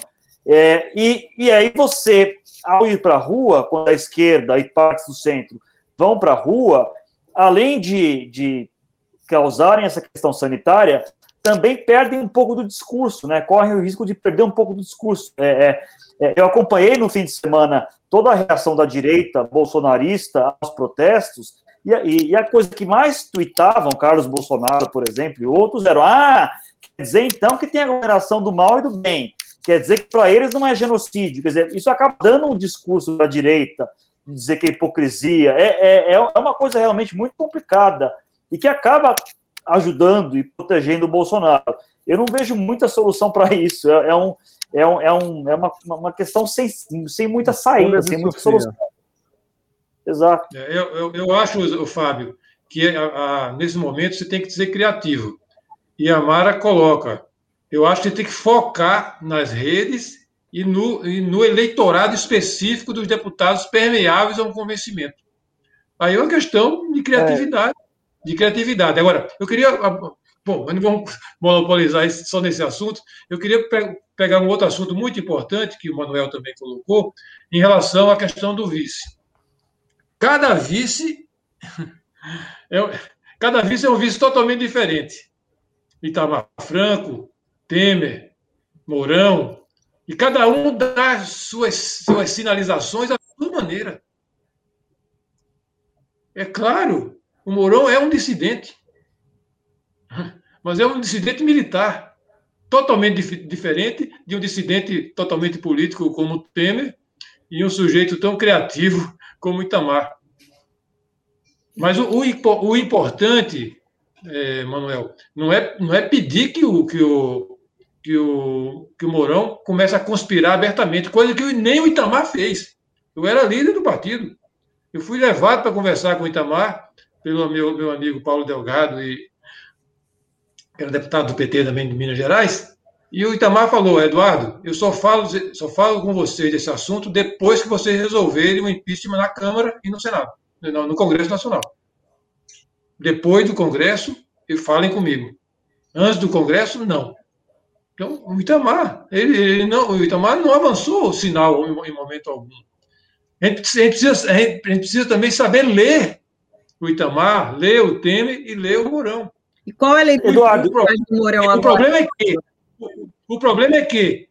E: É, e, e aí você, ao ir para a rua, quando a esquerda e partes do centro vão para a rua, além de, de causarem essa questão sanitária, também perdem um pouco do discurso, né? Correm o risco de perder um pouco do discurso. É, é, é eu acompanhei no fim de semana toda a reação da direita bolsonarista aos protestos, e, e, e a coisa que mais tuitavam, Carlos Bolsonaro, por exemplo, e outros, eram: ah, dizer, então, que tem a aglomeração do mal e do bem. Quer dizer que para eles não é genocídio. Quer dizer, isso acaba dando um discurso da direita, dizer que é hipocrisia. É, é, é uma coisa realmente muito complicada e que acaba ajudando e protegendo o Bolsonaro. Eu não vejo muita solução para isso. É, é, um, é, um, é, um, é uma, uma questão sem, sem muita saída, sem muita solução.
C: Exato. É, eu, eu, eu acho, Fábio, que a, a, nesse momento você tem que ser criativo. E a Mara coloca: eu acho que tem que focar nas redes e no, e no eleitorado específico dos deputados permeáveis a um convencimento. Aí é uma questão de criatividade. É. De criatividade. Agora, eu queria. Bom, mas não vamos monopolizar só nesse assunto. Eu queria pe pegar um outro assunto muito importante, que o Manuel também colocou, em relação à questão do vice. Cada vice. É, cada vice é um vice totalmente diferente. Itamar Franco, Temer, Mourão, e cada um dá suas, suas sinalizações à sua maneira. É claro, o Mourão é um dissidente, mas é um dissidente militar, totalmente dif diferente de um dissidente totalmente político como Temer e um sujeito tão criativo como Itamar. Mas o, o, o importante é, Manuel, não é, não é pedir que o, que, o, que, o, que o Mourão comece a conspirar abertamente, coisa que nem o Itamar fez. Eu era líder do partido. Eu fui levado para conversar com o Itamar, pelo meu, meu amigo Paulo Delgado, e era deputado do PT também de Minas Gerais, E o Itamar falou, Eduardo, eu só falo, só falo com vocês desse assunto depois que vocês resolverem o impeachment na Câmara e no Senado, no Congresso Nacional. Depois do Congresso, falem comigo. Antes do Congresso, não. Então, o Itamar, ele, ele não, o Itamar não avançou o sinal em, em momento algum. A gente, precisa, a, gente precisa, a gente precisa também saber ler o Itamar, ler o Temer e ler o Mourão.
B: E qual é a leitura
C: Eduardo, do Mourão agora? O problema é que o problema é que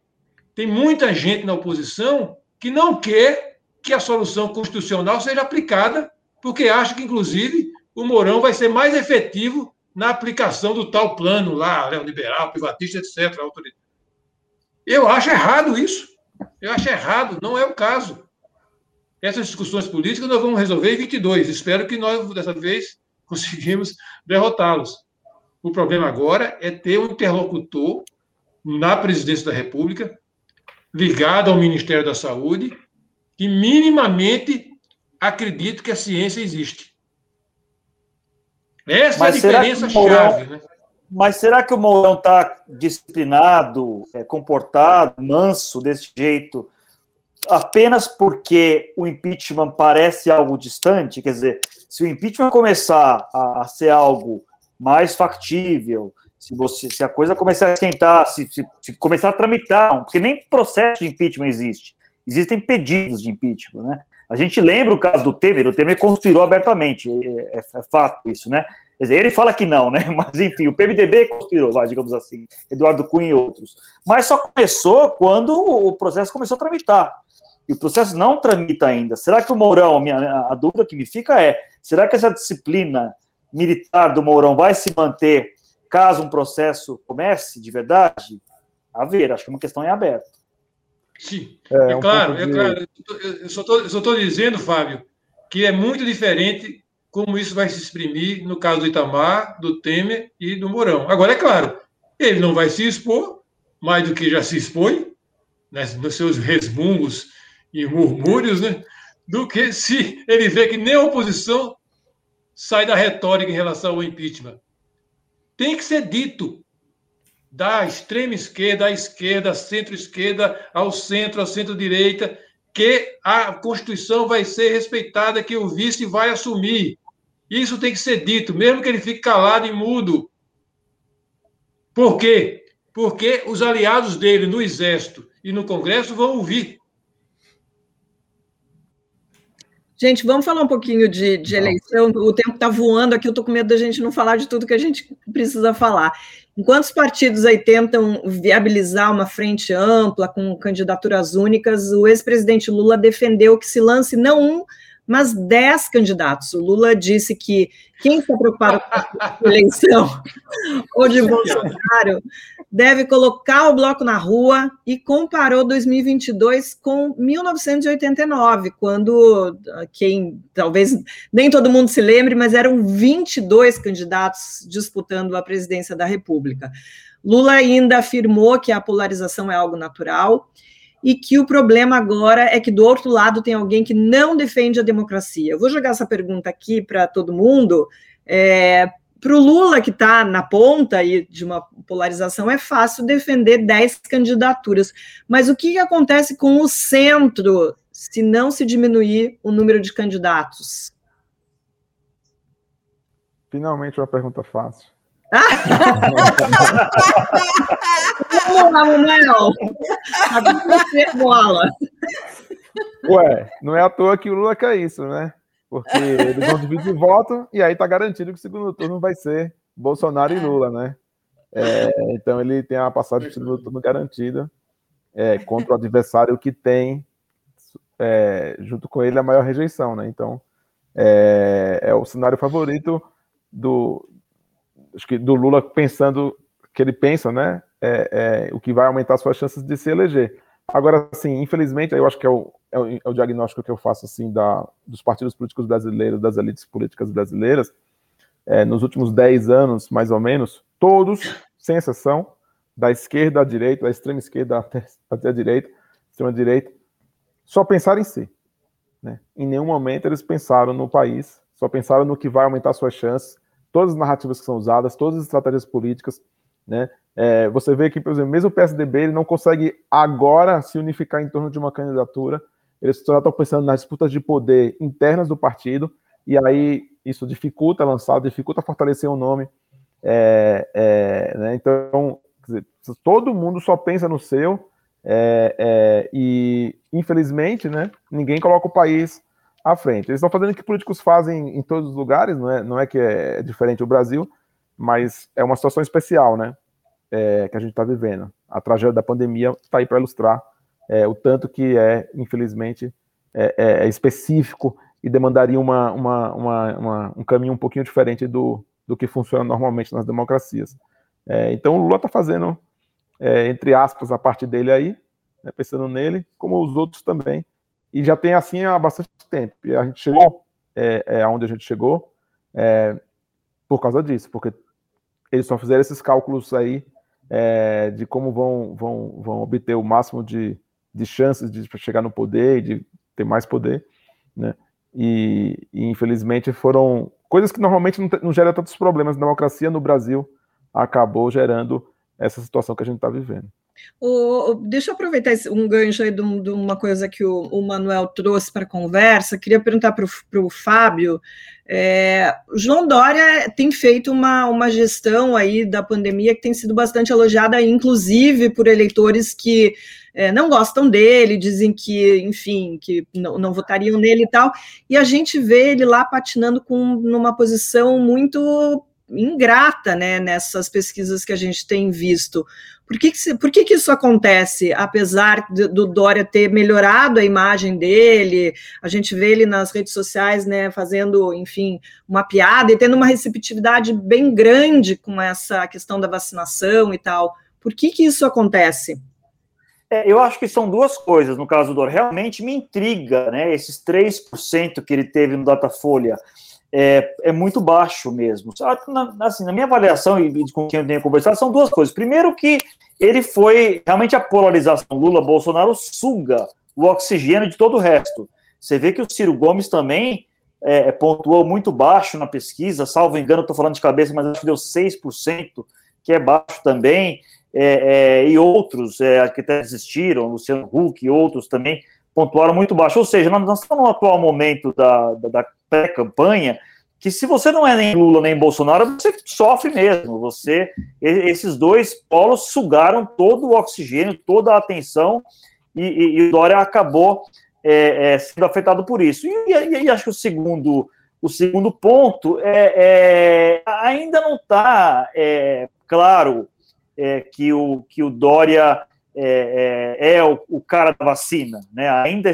C: tem muita gente na oposição que não quer que a solução constitucional seja aplicada, porque acha que, inclusive, o Mourão vai ser mais efetivo na aplicação do tal plano lá, neoliberal, privatista, etc. Eu acho errado isso. Eu acho errado, não é o caso. Essas discussões políticas nós vamos resolver em 22. Espero que nós, dessa vez, conseguimos derrotá-los. O problema agora é ter um interlocutor na presidência da República, ligado ao Ministério da Saúde, que minimamente acredita que a ciência existe. Essa mas é a diferença chave, né?
E: Mas será que o Mourão está disciplinado, é, comportado, manso desse jeito, apenas porque o impeachment parece algo distante? Quer dizer, se o impeachment começar a, a ser algo mais factível, se, você, se a coisa começar a esquentar, se, se, se, começar a tramitar, porque nem processo de impeachment existe. Existem pedidos de impeachment, né? A gente lembra o caso do Temer, o Temer conspirou abertamente, é, é, é fato isso, né? Quer dizer, ele fala que não, né? Mas enfim, o PMDB conspirou, vai, digamos assim, Eduardo Cunha e outros. Mas só começou quando o processo começou a tramitar. E o processo não tramita ainda. Será que o Mourão, a, minha, a dúvida que me fica é: será que essa disciplina militar do Mourão vai se manter caso um processo comece de verdade, a ver, acho que é uma questão em aberto.
C: Sim, é, é um claro, de... é claro. Eu só estou dizendo, Fábio, que é muito diferente como isso vai se exprimir no caso do Itamar, do Temer e do Mourão. Agora, é claro, ele não vai se expor mais do que já se expõe, né, nos seus resmungos e murmúrios, né, do que se ele vê que nem a oposição sai da retórica em relação ao impeachment tem que ser dito da extrema esquerda à esquerda, centro-esquerda, ao centro, à centro-direita, que a Constituição vai ser respeitada, que o vice vai assumir. Isso tem que ser dito, mesmo que ele fique calado e mudo. Por quê? Porque os aliados dele no Exército e no Congresso vão ouvir.
B: Gente, vamos falar um pouquinho de, de eleição. O tempo está voando aqui, eu estou com medo da gente não falar de tudo que a gente precisa falar. Enquanto os partidos aí tentam viabilizar uma frente ampla, com candidaturas únicas, o ex-presidente Lula defendeu que se lance não um, mas dez candidatos. O Lula disse que quem está preocupado com a eleição ou de Bolsonaro deve colocar o bloco na rua e comparou 2022 com 1989, quando ah, quem talvez nem todo mundo se lembre, mas eram 22 candidatos disputando a presidência da República. Lula ainda afirmou que a polarização é algo natural e que o problema agora é que do outro lado tem alguém que não defende a democracia. Eu vou jogar essa pergunta aqui para todo mundo. É, para o Lula, que está na ponta e de uma polarização, é fácil defender 10 candidaturas. Mas o que acontece com o centro se não se diminuir o número de candidatos?
D: Finalmente uma pergunta fácil.
B: Vamos lá, Manuel. você bola.
D: Ué, não é à toa que o Lula quer isso, né? Porque eles vão dividir voto e aí tá garantido que o segundo turno vai ser Bolsonaro e Lula, né? É, então ele tem a passagem do segundo turno garantida é, contra o adversário que tem é, junto com ele a maior rejeição, né? Então é, é o cenário favorito do, acho que do Lula pensando que ele pensa, né? É, é, o que vai aumentar suas chances de se eleger. Agora, assim, infelizmente, eu acho que é o, é o, é o diagnóstico que eu faço assim da, dos partidos políticos brasileiros, das elites políticas brasileiras, é, nos últimos 10 anos, mais ou menos, todos, sem exceção, da esquerda à direita, da extrema esquerda até, até a direita, extrema direita, só pensaram em si. Né? Em nenhum momento eles pensaram no país, só pensaram no que vai aumentar suas chances, todas as narrativas que são usadas, todas as estratégias políticas, né? É, você vê que, por exemplo, mesmo o PSDB ele não consegue agora se unificar em torno de uma candidatura. Eles só estão pensando nas disputas de poder internas do partido, e aí isso dificulta lançar, dificulta fortalecer o nome. É, é, né? Então, dizer, todo mundo só pensa no seu, é, é, e infelizmente, né, ninguém coloca o país à frente. Eles estão fazendo o que políticos fazem em todos os lugares, não é, não é que é diferente o Brasil, mas é uma situação especial, né? é, que a gente está vivendo. A tragédia da pandemia está aí para ilustrar é, o tanto que é, infelizmente, é, é, é específico e demandaria uma, uma, uma, um caminho um pouquinho diferente do, do que funciona normalmente nas democracias. É, então, o Lula está fazendo, entre aspas, a parte dele aí, né, pensando nele, como os outros também, e já tem assim há bastante tempo. E a gente chegou é, é, aonde a gente chegou por causa disso, porque eles só fizeram esses cálculos aí é, de como vão, vão, vão obter o máximo de, de chances de chegar no poder e de ter mais poder, né? E, e infelizmente foram coisas que normalmente não, não geram tantos problemas. A democracia no Brasil acabou gerando essa situação que a gente está vivendo.
B: O, deixa eu aproveitar um gancho aí de, de uma coisa que o, o Manuel trouxe para a conversa. Queria perguntar para o Fábio. É, João Dória tem feito uma, uma gestão aí da pandemia que tem sido bastante elogiada, inclusive por eleitores que é, não gostam dele, dizem que, enfim, que não, não, votariam nele e tal. E a gente vê ele lá patinando com numa posição muito ingrata, né, nessas pesquisas que a gente tem visto. Por que, que, por que, que isso acontece, apesar do, Dória ter melhorado a imagem dele? A gente vê ele nas redes sociais, né, fazendo, enfim, uma piada e tendo uma receptividade bem grande com essa questão da vacinação e tal. Por que, que isso acontece?
E: É, eu acho que são duas coisas no caso do Dória. Realmente me intriga, né, esses 3% que ele teve no Datafolha é, é muito baixo mesmo. Na, assim, na minha avaliação e com quem eu tenho conversado, são duas coisas. Primeiro que ele foi, realmente a polarização Lula-Bolsonaro suga o oxigênio de todo o resto. Você vê que o Ciro Gomes também é, pontuou muito baixo na pesquisa, salvo engano, estou falando de cabeça, mas acho que deu 6%, que é baixo também, é, é, e outros é, que até desistiram, Luciano Huck e outros também, pontuaram muito baixo. Ou seja, nós estamos no atual momento da, da pré-campanha que se você não é nem Lula nem Bolsonaro, você sofre mesmo. Você, esses dois polos sugaram todo o oxigênio, toda a atenção, e, e, e o Dória acabou é, é, sendo afetado por isso. E, e, e, acho que o segundo, o segundo ponto é, é ainda não está é, claro é, que, o, que o Dória é, é, é o, o, cara da vacina, né? Ainda,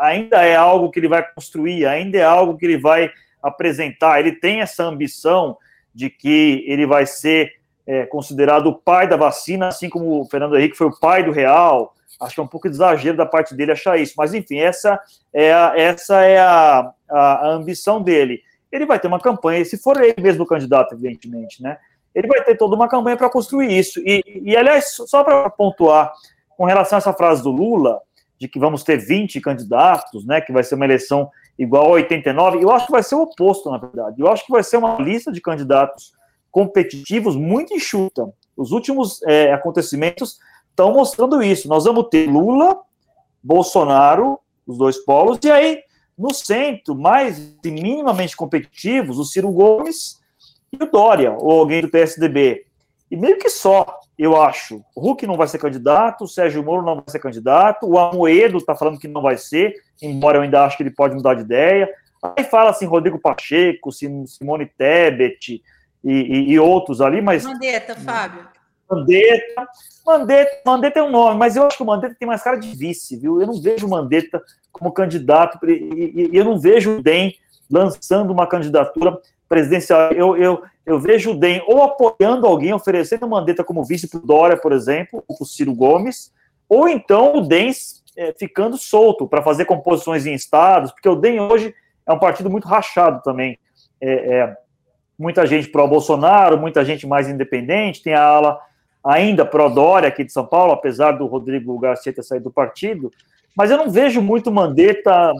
E: ainda é algo que ele vai construir, ainda é algo que ele vai apresentar. Ele tem essa ambição de que ele vai ser é, considerado o pai da vacina, assim como o Fernando Henrique foi o pai do real. Acho que é um pouco de exagero da parte dele achar isso, mas enfim, essa é a, essa é a, a, a ambição dele. Ele vai ter uma campanha, se for ele mesmo o candidato, evidentemente, né? Ele vai ter toda uma campanha para construir isso. E, e aliás, só para pontuar, com relação a essa frase do Lula, de que vamos ter 20 candidatos, né, que vai ser uma eleição igual a 89, eu acho que vai ser o oposto, na verdade. Eu acho que vai ser uma lista de candidatos competitivos muito enxuta. Os últimos é, acontecimentos estão mostrando isso. Nós vamos ter Lula, Bolsonaro, os dois polos, e aí, no centro, mais minimamente competitivos, o Ciro Gomes e o Dória, ou alguém do PSDB. E meio que só, eu acho. O Huck não vai ser candidato, o Sérgio Moro não vai ser candidato, o Amoedo está falando que não vai ser, embora eu ainda acho que ele pode mudar de ideia. Aí fala assim, Rodrigo Pacheco, Simone Tebet e, e, e outros ali, mas.
F: Mandetta, Fábio.
E: Mandetta. Mandetta, Mandetta é um nome, mas eu acho que o Mandetta tem mais cara de vice, viu? Eu não vejo o Mandetta como candidato, e, e eu não vejo o DEM lançando uma candidatura presidencial. Eu, eu, eu vejo o DEM ou apoiando alguém, oferecendo Mandetta como vice para Dória, por exemplo, ou para o Ciro Gomes, ou então o DEM é, ficando solto para fazer composições em estados, porque o DEM hoje é um partido muito rachado também. É, é, muita gente pró-Bolsonaro, muita gente mais independente, tem a ala ainda pró-Dória aqui de São Paulo, apesar do Rodrigo Garcia ter saído do partido, mas eu não vejo muito Mandetta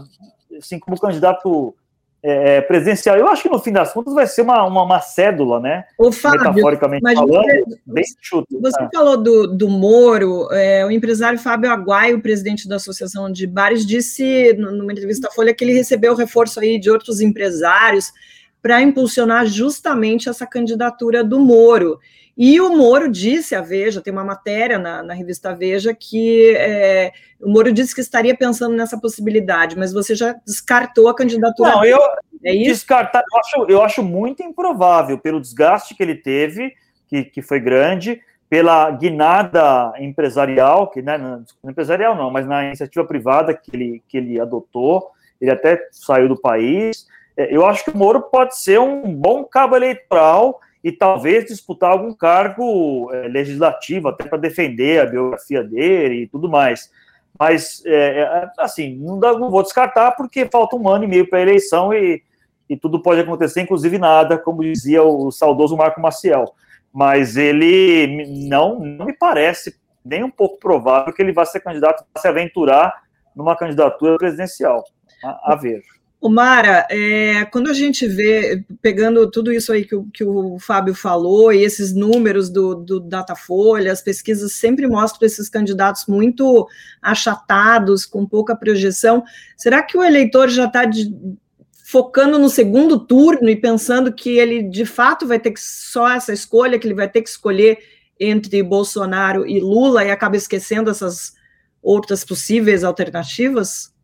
E: assim, como candidato é, presidencial. Eu acho que no fim das contas vai ser uma, uma, uma cédula, né?
B: O Fábio, Metaforicamente falando, você, bem chuto. Você né? falou do, do Moro, é, o empresário Fábio Aguai, o presidente da Associação de Bares, disse numa entrevista à Folha que ele recebeu reforço aí de outros empresários para impulsionar justamente essa candidatura do Moro. E o Moro disse à Veja, tem uma matéria na, na revista Veja, que é, o Moro disse que estaria pensando nessa possibilidade, mas você já descartou a candidatura.
E: Não, eu é descartar, eu acho, eu acho muito improvável, pelo desgaste que ele teve, que, que foi grande, pela guinada empresarial, que né, não, empresarial não, mas na iniciativa privada que ele, que ele adotou, ele até saiu do país. É, eu acho que o Moro pode ser um bom cabo eleitoral e talvez disputar algum cargo é, legislativo, até para defender a biografia dele e tudo mais. Mas, é, assim, não, dá, não, vou descartar, porque falta um ano e meio para a eleição e, e tudo pode acontecer, inclusive nada, como dizia o saudoso Marco Maciel. Mas ele não, não me parece nem um pouco provável que ele vá ser candidato, a se aventurar numa candidatura presidencial. A, a ver.
B: O Mara, é, quando a gente vê, pegando tudo isso aí que o, que o Fábio falou, e esses números do, do Datafolha, as pesquisas sempre mostram esses candidatos muito achatados, com pouca projeção. Será que o eleitor já está focando no segundo turno e pensando que ele de fato vai ter que só essa escolha, que ele vai ter que escolher entre Bolsonaro e Lula e acaba esquecendo essas outras possíveis alternativas?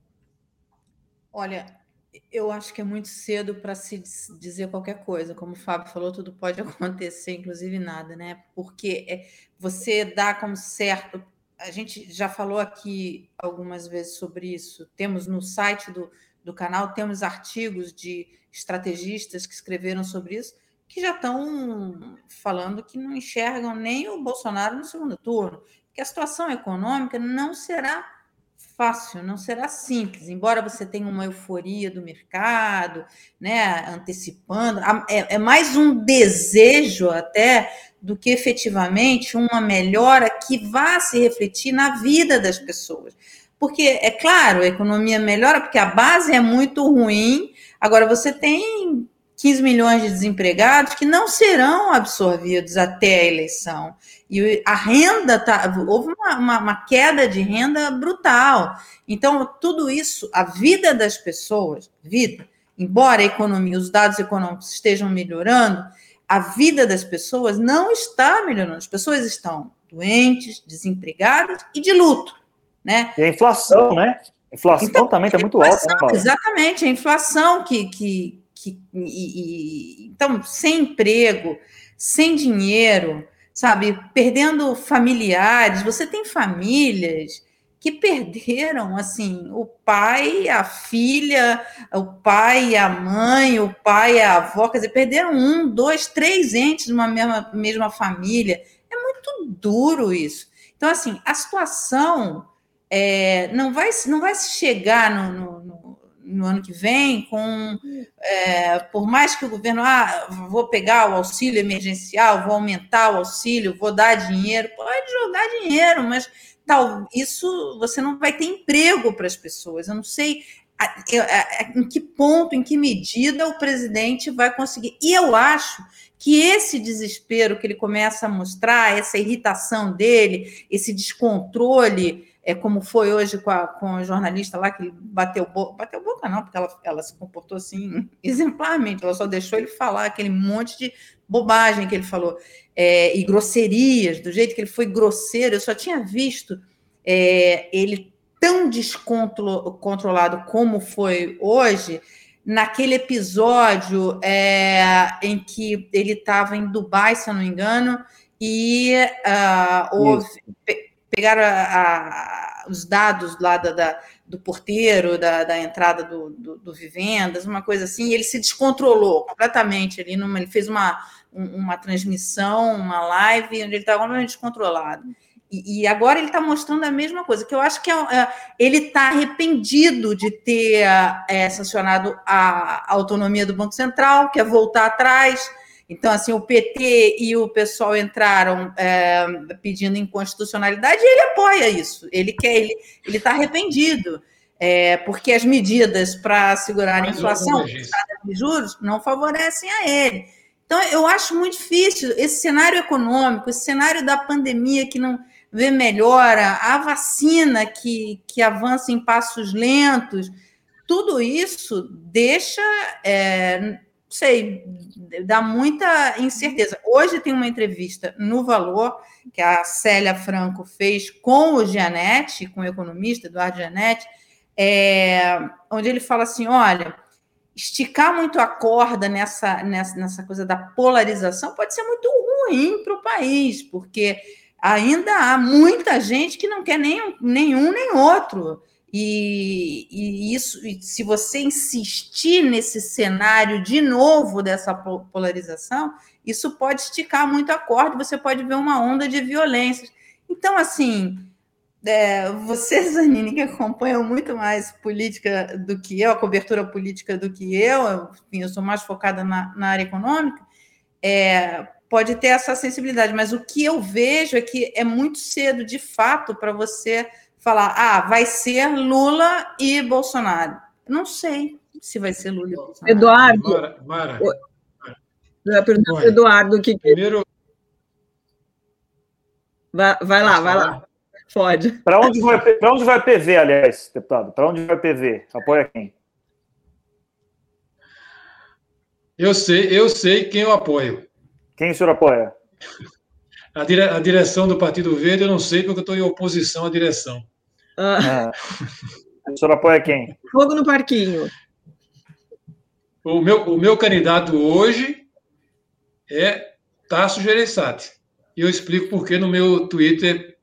F: Olha, eu acho que é muito cedo para se dizer qualquer coisa. Como o Fábio falou, tudo pode acontecer, inclusive nada, né? Porque é, você dá como certo. A gente já falou aqui algumas vezes sobre isso. Temos no site do, do canal, temos artigos de estrategistas que escreveram sobre isso, que já estão falando que não enxergam nem o Bolsonaro no segundo turno, que a situação econômica não será fácil, não será simples, embora você tenha uma euforia do mercado, né, antecipando, é, é mais um desejo até do que efetivamente uma melhora que vá se refletir na vida das pessoas. Porque, é claro, a economia melhora porque a base é muito ruim, agora você tem 15 milhões de desempregados que não serão absorvidos até a eleição. E a renda tá, houve uma, uma, uma, queda de renda brutal. Então, tudo isso, a vida das pessoas, vida, embora a economia, os dados econômicos estejam melhorando, a vida das pessoas não está melhorando. As pessoas estão doentes, desempregadas e de luto. Né?
E: E a inflação, né? A inflação então, também está muito alta. Né,
F: exatamente, a inflação que, que, que e, e, então sem emprego, sem dinheiro, sabe, perdendo familiares. Você tem famílias que perderam assim o pai, a filha, o pai a mãe, o pai a avó, quer dizer, perderam um, dois, três entes de uma mesma, mesma família. É muito duro isso. Então, assim, a situação é, não, vai, não vai chegar no, no, no no ano que vem, com é, por mais que o governo ah, vou pegar o auxílio emergencial, vou aumentar o auxílio, vou dar dinheiro, pode jogar dinheiro, mas tal isso você não vai ter emprego para as pessoas. Eu não sei em que ponto, em que medida o presidente vai conseguir. E eu acho que esse desespero que ele começa a mostrar, essa irritação dele, esse descontrole é como foi hoje com a, com a jornalista lá que bateu boca, bateu boca não, porque ela, ela se comportou assim exemplarmente, ela só deixou ele falar aquele monte de bobagem que ele falou é, e grosserias, do jeito que ele foi grosseiro, eu só tinha visto é, ele tão descontrolado como foi hoje, naquele episódio é, em que ele estava em Dubai, se eu não me engano, e uh, houve, pegaram a, a, os dados lá da, da do porteiro, da, da entrada do, do, do, Vivendas, uma coisa assim, e ele se descontrolou completamente ali, numa, ele fez uma, uma transmissão, uma live, onde ele estava completamente descontrolado. E, e, agora ele está mostrando a mesma coisa, que eu acho que é, é, ele está arrependido de ter é, sancionado a, a autonomia do Banco Central, quer voltar atrás, então, assim, o PT e o pessoal entraram é, pedindo inconstitucionalidade e ele apoia isso. Ele quer, ele está arrependido. é, porque as medidas para segurar a inflação, de juros, não favorecem a ele. Então, eu acho muito difícil esse cenário econômico, esse cenário da pandemia que não vê melhora, a vacina que, que avança em passos lentos, tudo isso deixa, é, sei, dá muita incerteza. Hoje tem uma entrevista no Valor que a Célia Franco fez com o Gianetti, com o economista Eduardo Gianetti, é, onde ele fala assim: olha, esticar muito a corda nessa, nessa, nessa coisa da polarização pode ser muito ruim para o país, porque ainda há muita gente que não quer nem, nenhum nem outro. E, e isso, e se você insistir nesse cenário de novo dessa polarização, isso pode esticar muito a corda, você pode ver uma onda de violências. Então, assim, é, você, Zanini, que acompanha muito mais política do que eu, a cobertura política do que eu, enfim, eu sou mais focada na, na área econômica, é, pode ter essa sensibilidade, mas o que eu vejo é que é muito cedo, de fato, para você falar, ah, vai ser Lula e Bolsonaro. Não sei se vai ser Lula e Bolsonaro.
B: Eduardo. Mara, Mara. Mara. Eduardo, que.
C: Primeiro.
B: Vai, vai lá, vai lá. Pode.
E: Para onde, vai, onde vai PV, aliás, deputado? Para onde vai PV? Apoia quem?
C: Eu sei, eu sei quem eu apoio.
E: Quem o senhor apoia?
C: A, dire, a direção do Partido Verde eu não sei porque eu estou em oposição à direção.
E: Ah. O senhor apoia quem?
B: Fogo no parquinho.
C: O meu, o meu candidato hoje é Tasso Gereissati. E eu explico por que no meu Twitter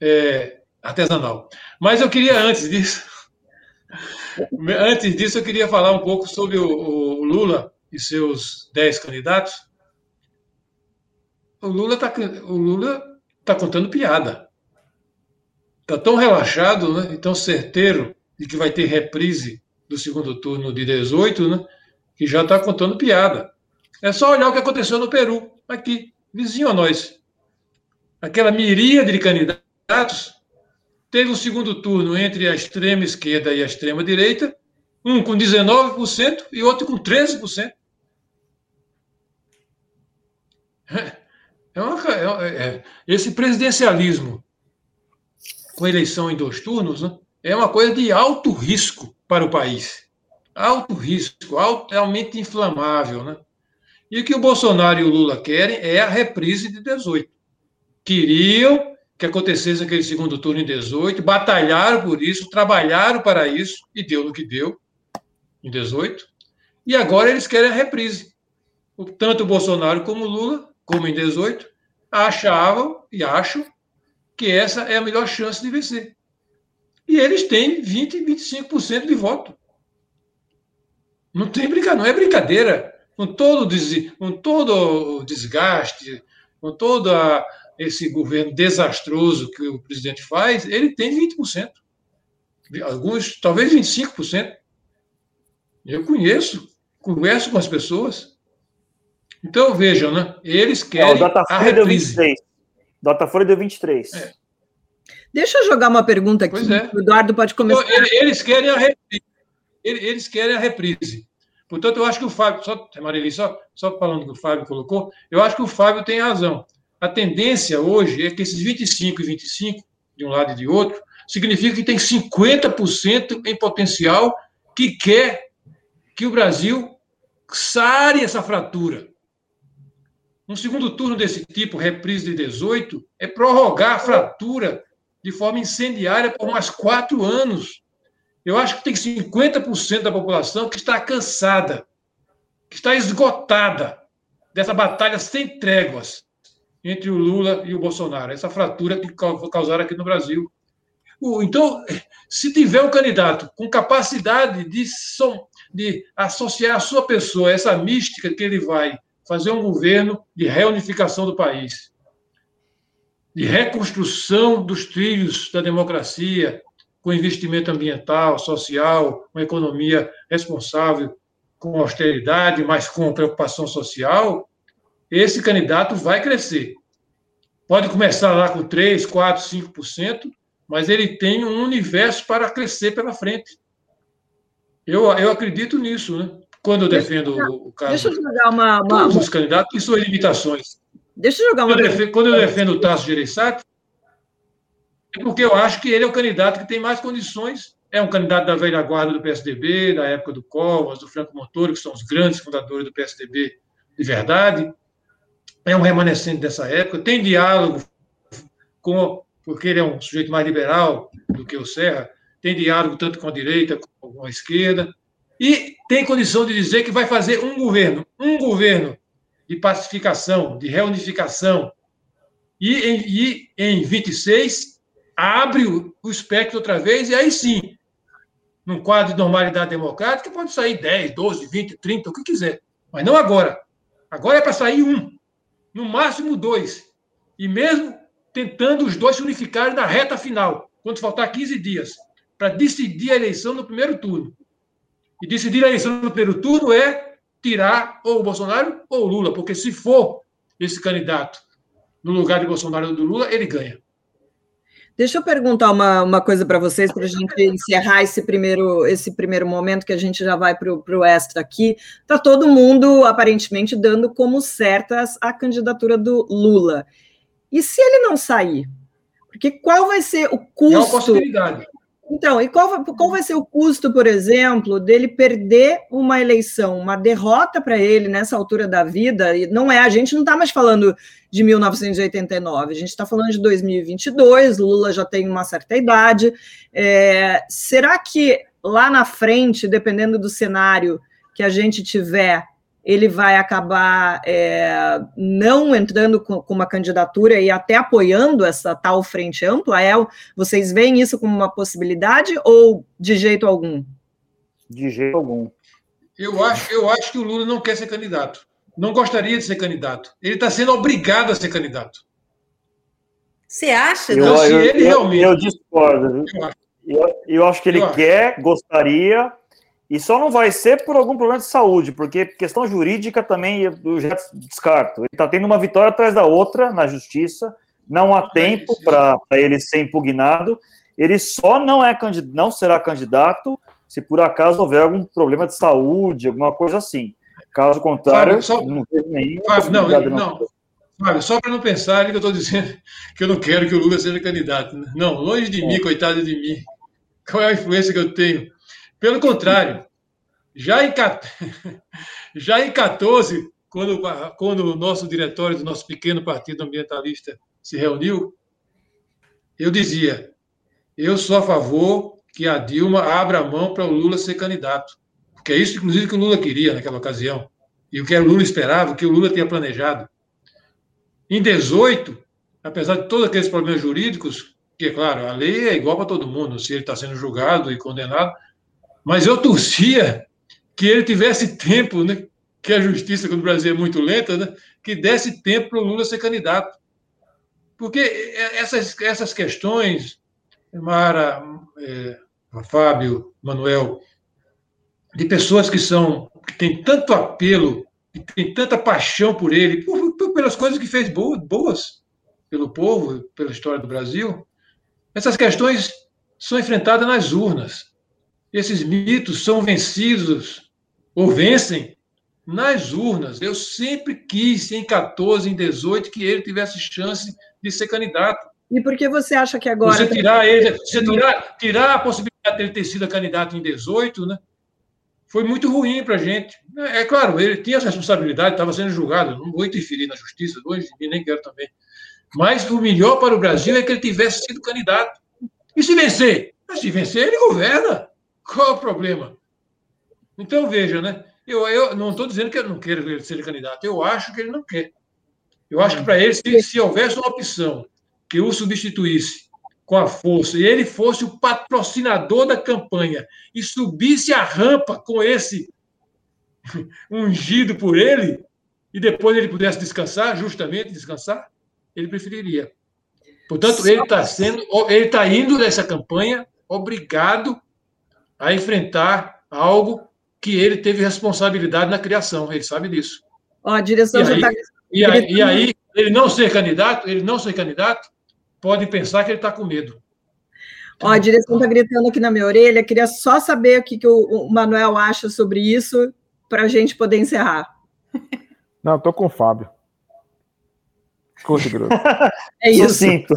C: é, artesanal. Mas eu queria, antes disso, antes disso, eu queria falar um pouco sobre o, o Lula e seus dez candidatos. O Lula está o Lula tá contando piada está tão relaxado né, e tão certeiro de que vai ter reprise do segundo turno de 18, né, que já está contando piada. É só olhar o que aconteceu no Peru, aqui, vizinho a nós. Aquela miríade de candidatos teve um segundo turno entre a extrema esquerda e a extrema direita, um com 19% e outro com 13%. É uma, é, é, esse presidencialismo com eleição em dois turnos, né, é uma coisa de alto risco para o país. Alto risco, altamente inflamável. Né? E o que o Bolsonaro e o Lula querem é a reprise de 18. Queriam que acontecesse aquele segundo turno em 18, batalharam por isso, trabalharam para isso, e deu no que deu, em 18. E agora eles querem a reprise. Tanto o Bolsonaro como o Lula, como em 18, achavam e acham que essa é a melhor chance de vencer. E eles têm 20, 25% de voto. Não tem brincadeira, não é brincadeira. Com todo, com todo o desgaste, com todo a, esse governo desastroso que o presidente faz, ele tem 20%. Alguns, talvez 25%. Eu conheço, converso com as pessoas. Então, vejam, né? Eles querem
E: é, a reprise. Datafolha deu 23. É.
B: Deixa eu jogar uma pergunta aqui. É. O Eduardo pode começar. Então,
C: eles querem a reprise. Eles querem a reprise. Portanto, eu acho que o Fábio, só, Marili, só, só falando que o Fábio colocou, eu acho que o Fábio tem razão. A tendência hoje é que esses 25 e 25, de um lado e de outro, significa que tem 50% em potencial que quer que o Brasil sare essa fratura. Um segundo turno desse tipo, reprise de 18, é prorrogar a fratura de forma incendiária por mais quatro anos. Eu acho que tem 50% da população que está cansada, que está esgotada dessa batalha sem tréguas entre o Lula e o Bolsonaro, essa fratura que causaram aqui no Brasil. Então, se tiver um candidato com capacidade de, som, de associar a sua pessoa essa mística que ele vai fazer um governo de reunificação do país, de reconstrução dos trilhos da democracia, com investimento ambiental, social, uma economia responsável, com austeridade, mas com preocupação social, esse candidato vai crescer. Pode começar lá com 3, 4, 5%, mas ele tem um universo para crescer pela frente. Eu, eu acredito nisso, né? Quando eu defendo deixa, o caso.
B: Deixa eu jogar uma. uma
C: todos os candidatos têm suas limitações.
B: Deixa eu jogar uma.
C: Eu defendo, quando eu defendo o Tasso Gereissati, é porque eu acho que ele é o candidato que tem mais condições. É um candidato da velha guarda do PSDB, da época do Covas, do Franco Montoro, que são os grandes fundadores do PSDB de verdade. É um remanescente dessa época. Tem diálogo com. Porque ele é um sujeito mais liberal do que o Serra. Tem diálogo tanto com a direita como com a esquerda. E tem condição de dizer que vai fazer um governo. Um governo de pacificação, de reunificação. E em, e em 26 abre o, o espectro outra vez, e aí sim, num quadro de normalidade democrática, pode sair 10, 12, 20, 30, o que quiser. Mas não agora. Agora é para sair um, no máximo dois. E mesmo tentando os dois se unificarem na reta final, quando faltar 15 dias, para decidir a eleição no primeiro turno. E decidir a eleição no primeiro turno é tirar ou o Bolsonaro ou o Lula, porque se for esse candidato no lugar de Bolsonaro ou do Lula, ele ganha.
B: Deixa eu perguntar uma, uma coisa para vocês, para a gente encerrar esse primeiro, esse primeiro momento que a gente já vai para o extra aqui. Está todo mundo, aparentemente, dando como certas a candidatura do Lula. E se ele não sair? Porque qual vai ser o custo? É uma
C: possibilidade.
B: Então, e qual, qual vai ser o custo, por exemplo, dele perder uma eleição, uma derrota para ele nessa altura da vida? E não é, a gente não está mais falando de 1989, a gente está falando de 2022. Lula já tem uma certa idade. É, será que lá na frente, dependendo do cenário que a gente tiver, ele vai acabar é, não entrando com, com, uma candidatura e até apoiando essa tal frente ampla? É, vocês veem isso como uma possibilidade ou de jeito algum?
E: De jeito algum.
C: Eu acho, eu acho que o Lula não quer ser candidato. Não gostaria de ser candidato. Ele está sendo obrigado a ser candidato.
F: Você acha?
E: Eu, eu, ele eu, realmente... eu discordo. Eu acho. Eu, eu acho que ele quer, gostaria, e só não vai ser por algum problema de saúde, porque questão jurídica também eu já descarto. Ele está tendo uma vitória atrás da outra na justiça, não há tempo para ele ser impugnado. Ele só não, é não será candidato se por acaso houver algum problema de saúde, alguma coisa assim. Caso contrário, Fábio,
C: só... não tem nenhum. Fábio, não, não. não. Fábio, só para não pensar que eu estou dizendo que eu não quero que o Lula seja candidato. Né? Não, longe de é. mim, coitado de mim. Qual é a influência que eu tenho? Pelo contrário, já em, já em 14, quando, quando o nosso diretório do nosso pequeno partido ambientalista se reuniu, eu dizia: eu sou a favor que a Dilma abra a mão para o Lula ser candidato. Porque é isso, inclusive, que o Lula queria naquela ocasião. E o que o Lula esperava, o que o Lula tinha planejado. Em 18, apesar de todos aqueles problemas jurídicos, que, claro, a lei é igual para todo mundo, se ele está sendo julgado e condenado, mas eu torcia que ele tivesse tempo, né? que a justiça no Brasil é muito lenta, né? que desse tempo para o Lula ser candidato. Porque essas, essas questões, Mara, é, Fábio, Manuel, de pessoas que são que têm tanto apelo, que têm tanta paixão por ele, por, por, pelas coisas que fez boas, boas pelo povo, pela história do Brasil, essas questões são enfrentadas nas urnas. Esses mitos são vencidos ou vencem nas urnas. Eu sempre quis, em 14, em 18, que ele tivesse chance de ser candidato.
B: E por que você acha que agora.
C: Você tirar, ele, você tirar, tirar a possibilidade de ele ter sido candidato em 18, né? Foi muito ruim para a gente. É claro, ele tinha essa responsabilidade, estava sendo julgado. Não vou interferir na justiça, hoje nem quero também. Mas o melhor para o Brasil é que ele tivesse sido candidato. E se vencer? Se vencer, ele governa. Qual o problema? Então, veja, né? Eu, eu não estou dizendo que eu não ele ser candidato, eu acho que ele não quer. Eu acho que para ele, se, se houvesse uma opção que o substituísse com a força e ele fosse o patrocinador da campanha e subisse a rampa com esse ungido por ele e depois ele pudesse descansar, justamente descansar, ele preferiria. Portanto, ele está sendo, ele está indo nessa campanha obrigado a enfrentar algo que ele teve responsabilidade na criação, ele sabe disso.
B: Ó, a direção
C: e, aí, tá... e, aí, e aí, ele não ser candidato, ele não ser candidato, pode pensar que ele está com medo.
B: Ó, a direção está gritando aqui na minha orelha, queria só saber o que, que o, o Manuel acha sobre isso, para a gente poder encerrar.
D: Não, estou com o Fábio.
E: Curto grosso. É isso. Sinto.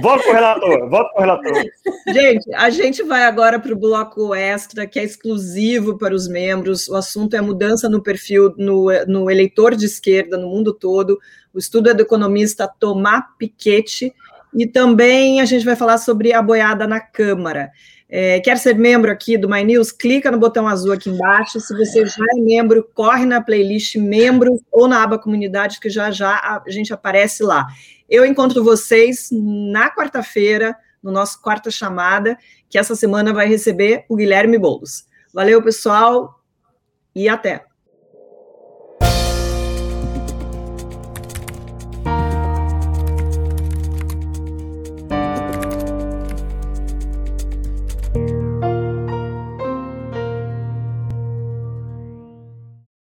E: Volta o relator, volta o relator.
B: Gente, a gente vai agora para o bloco extra, que é exclusivo para os membros. O assunto é a mudança no perfil no, no eleitor de esquerda no mundo todo. O estudo é do economista Tomás Piketty. E também a gente vai falar sobre a boiada na Câmara. É, quer ser membro aqui do My News? Clica no botão azul aqui embaixo. Se você já é membro, corre na playlist membro ou na aba comunidade, que já já a gente aparece lá. Eu encontro vocês na quarta-feira, no nosso quarta chamada, que essa semana vai receber o Guilherme Boulos. Valeu, pessoal, e até!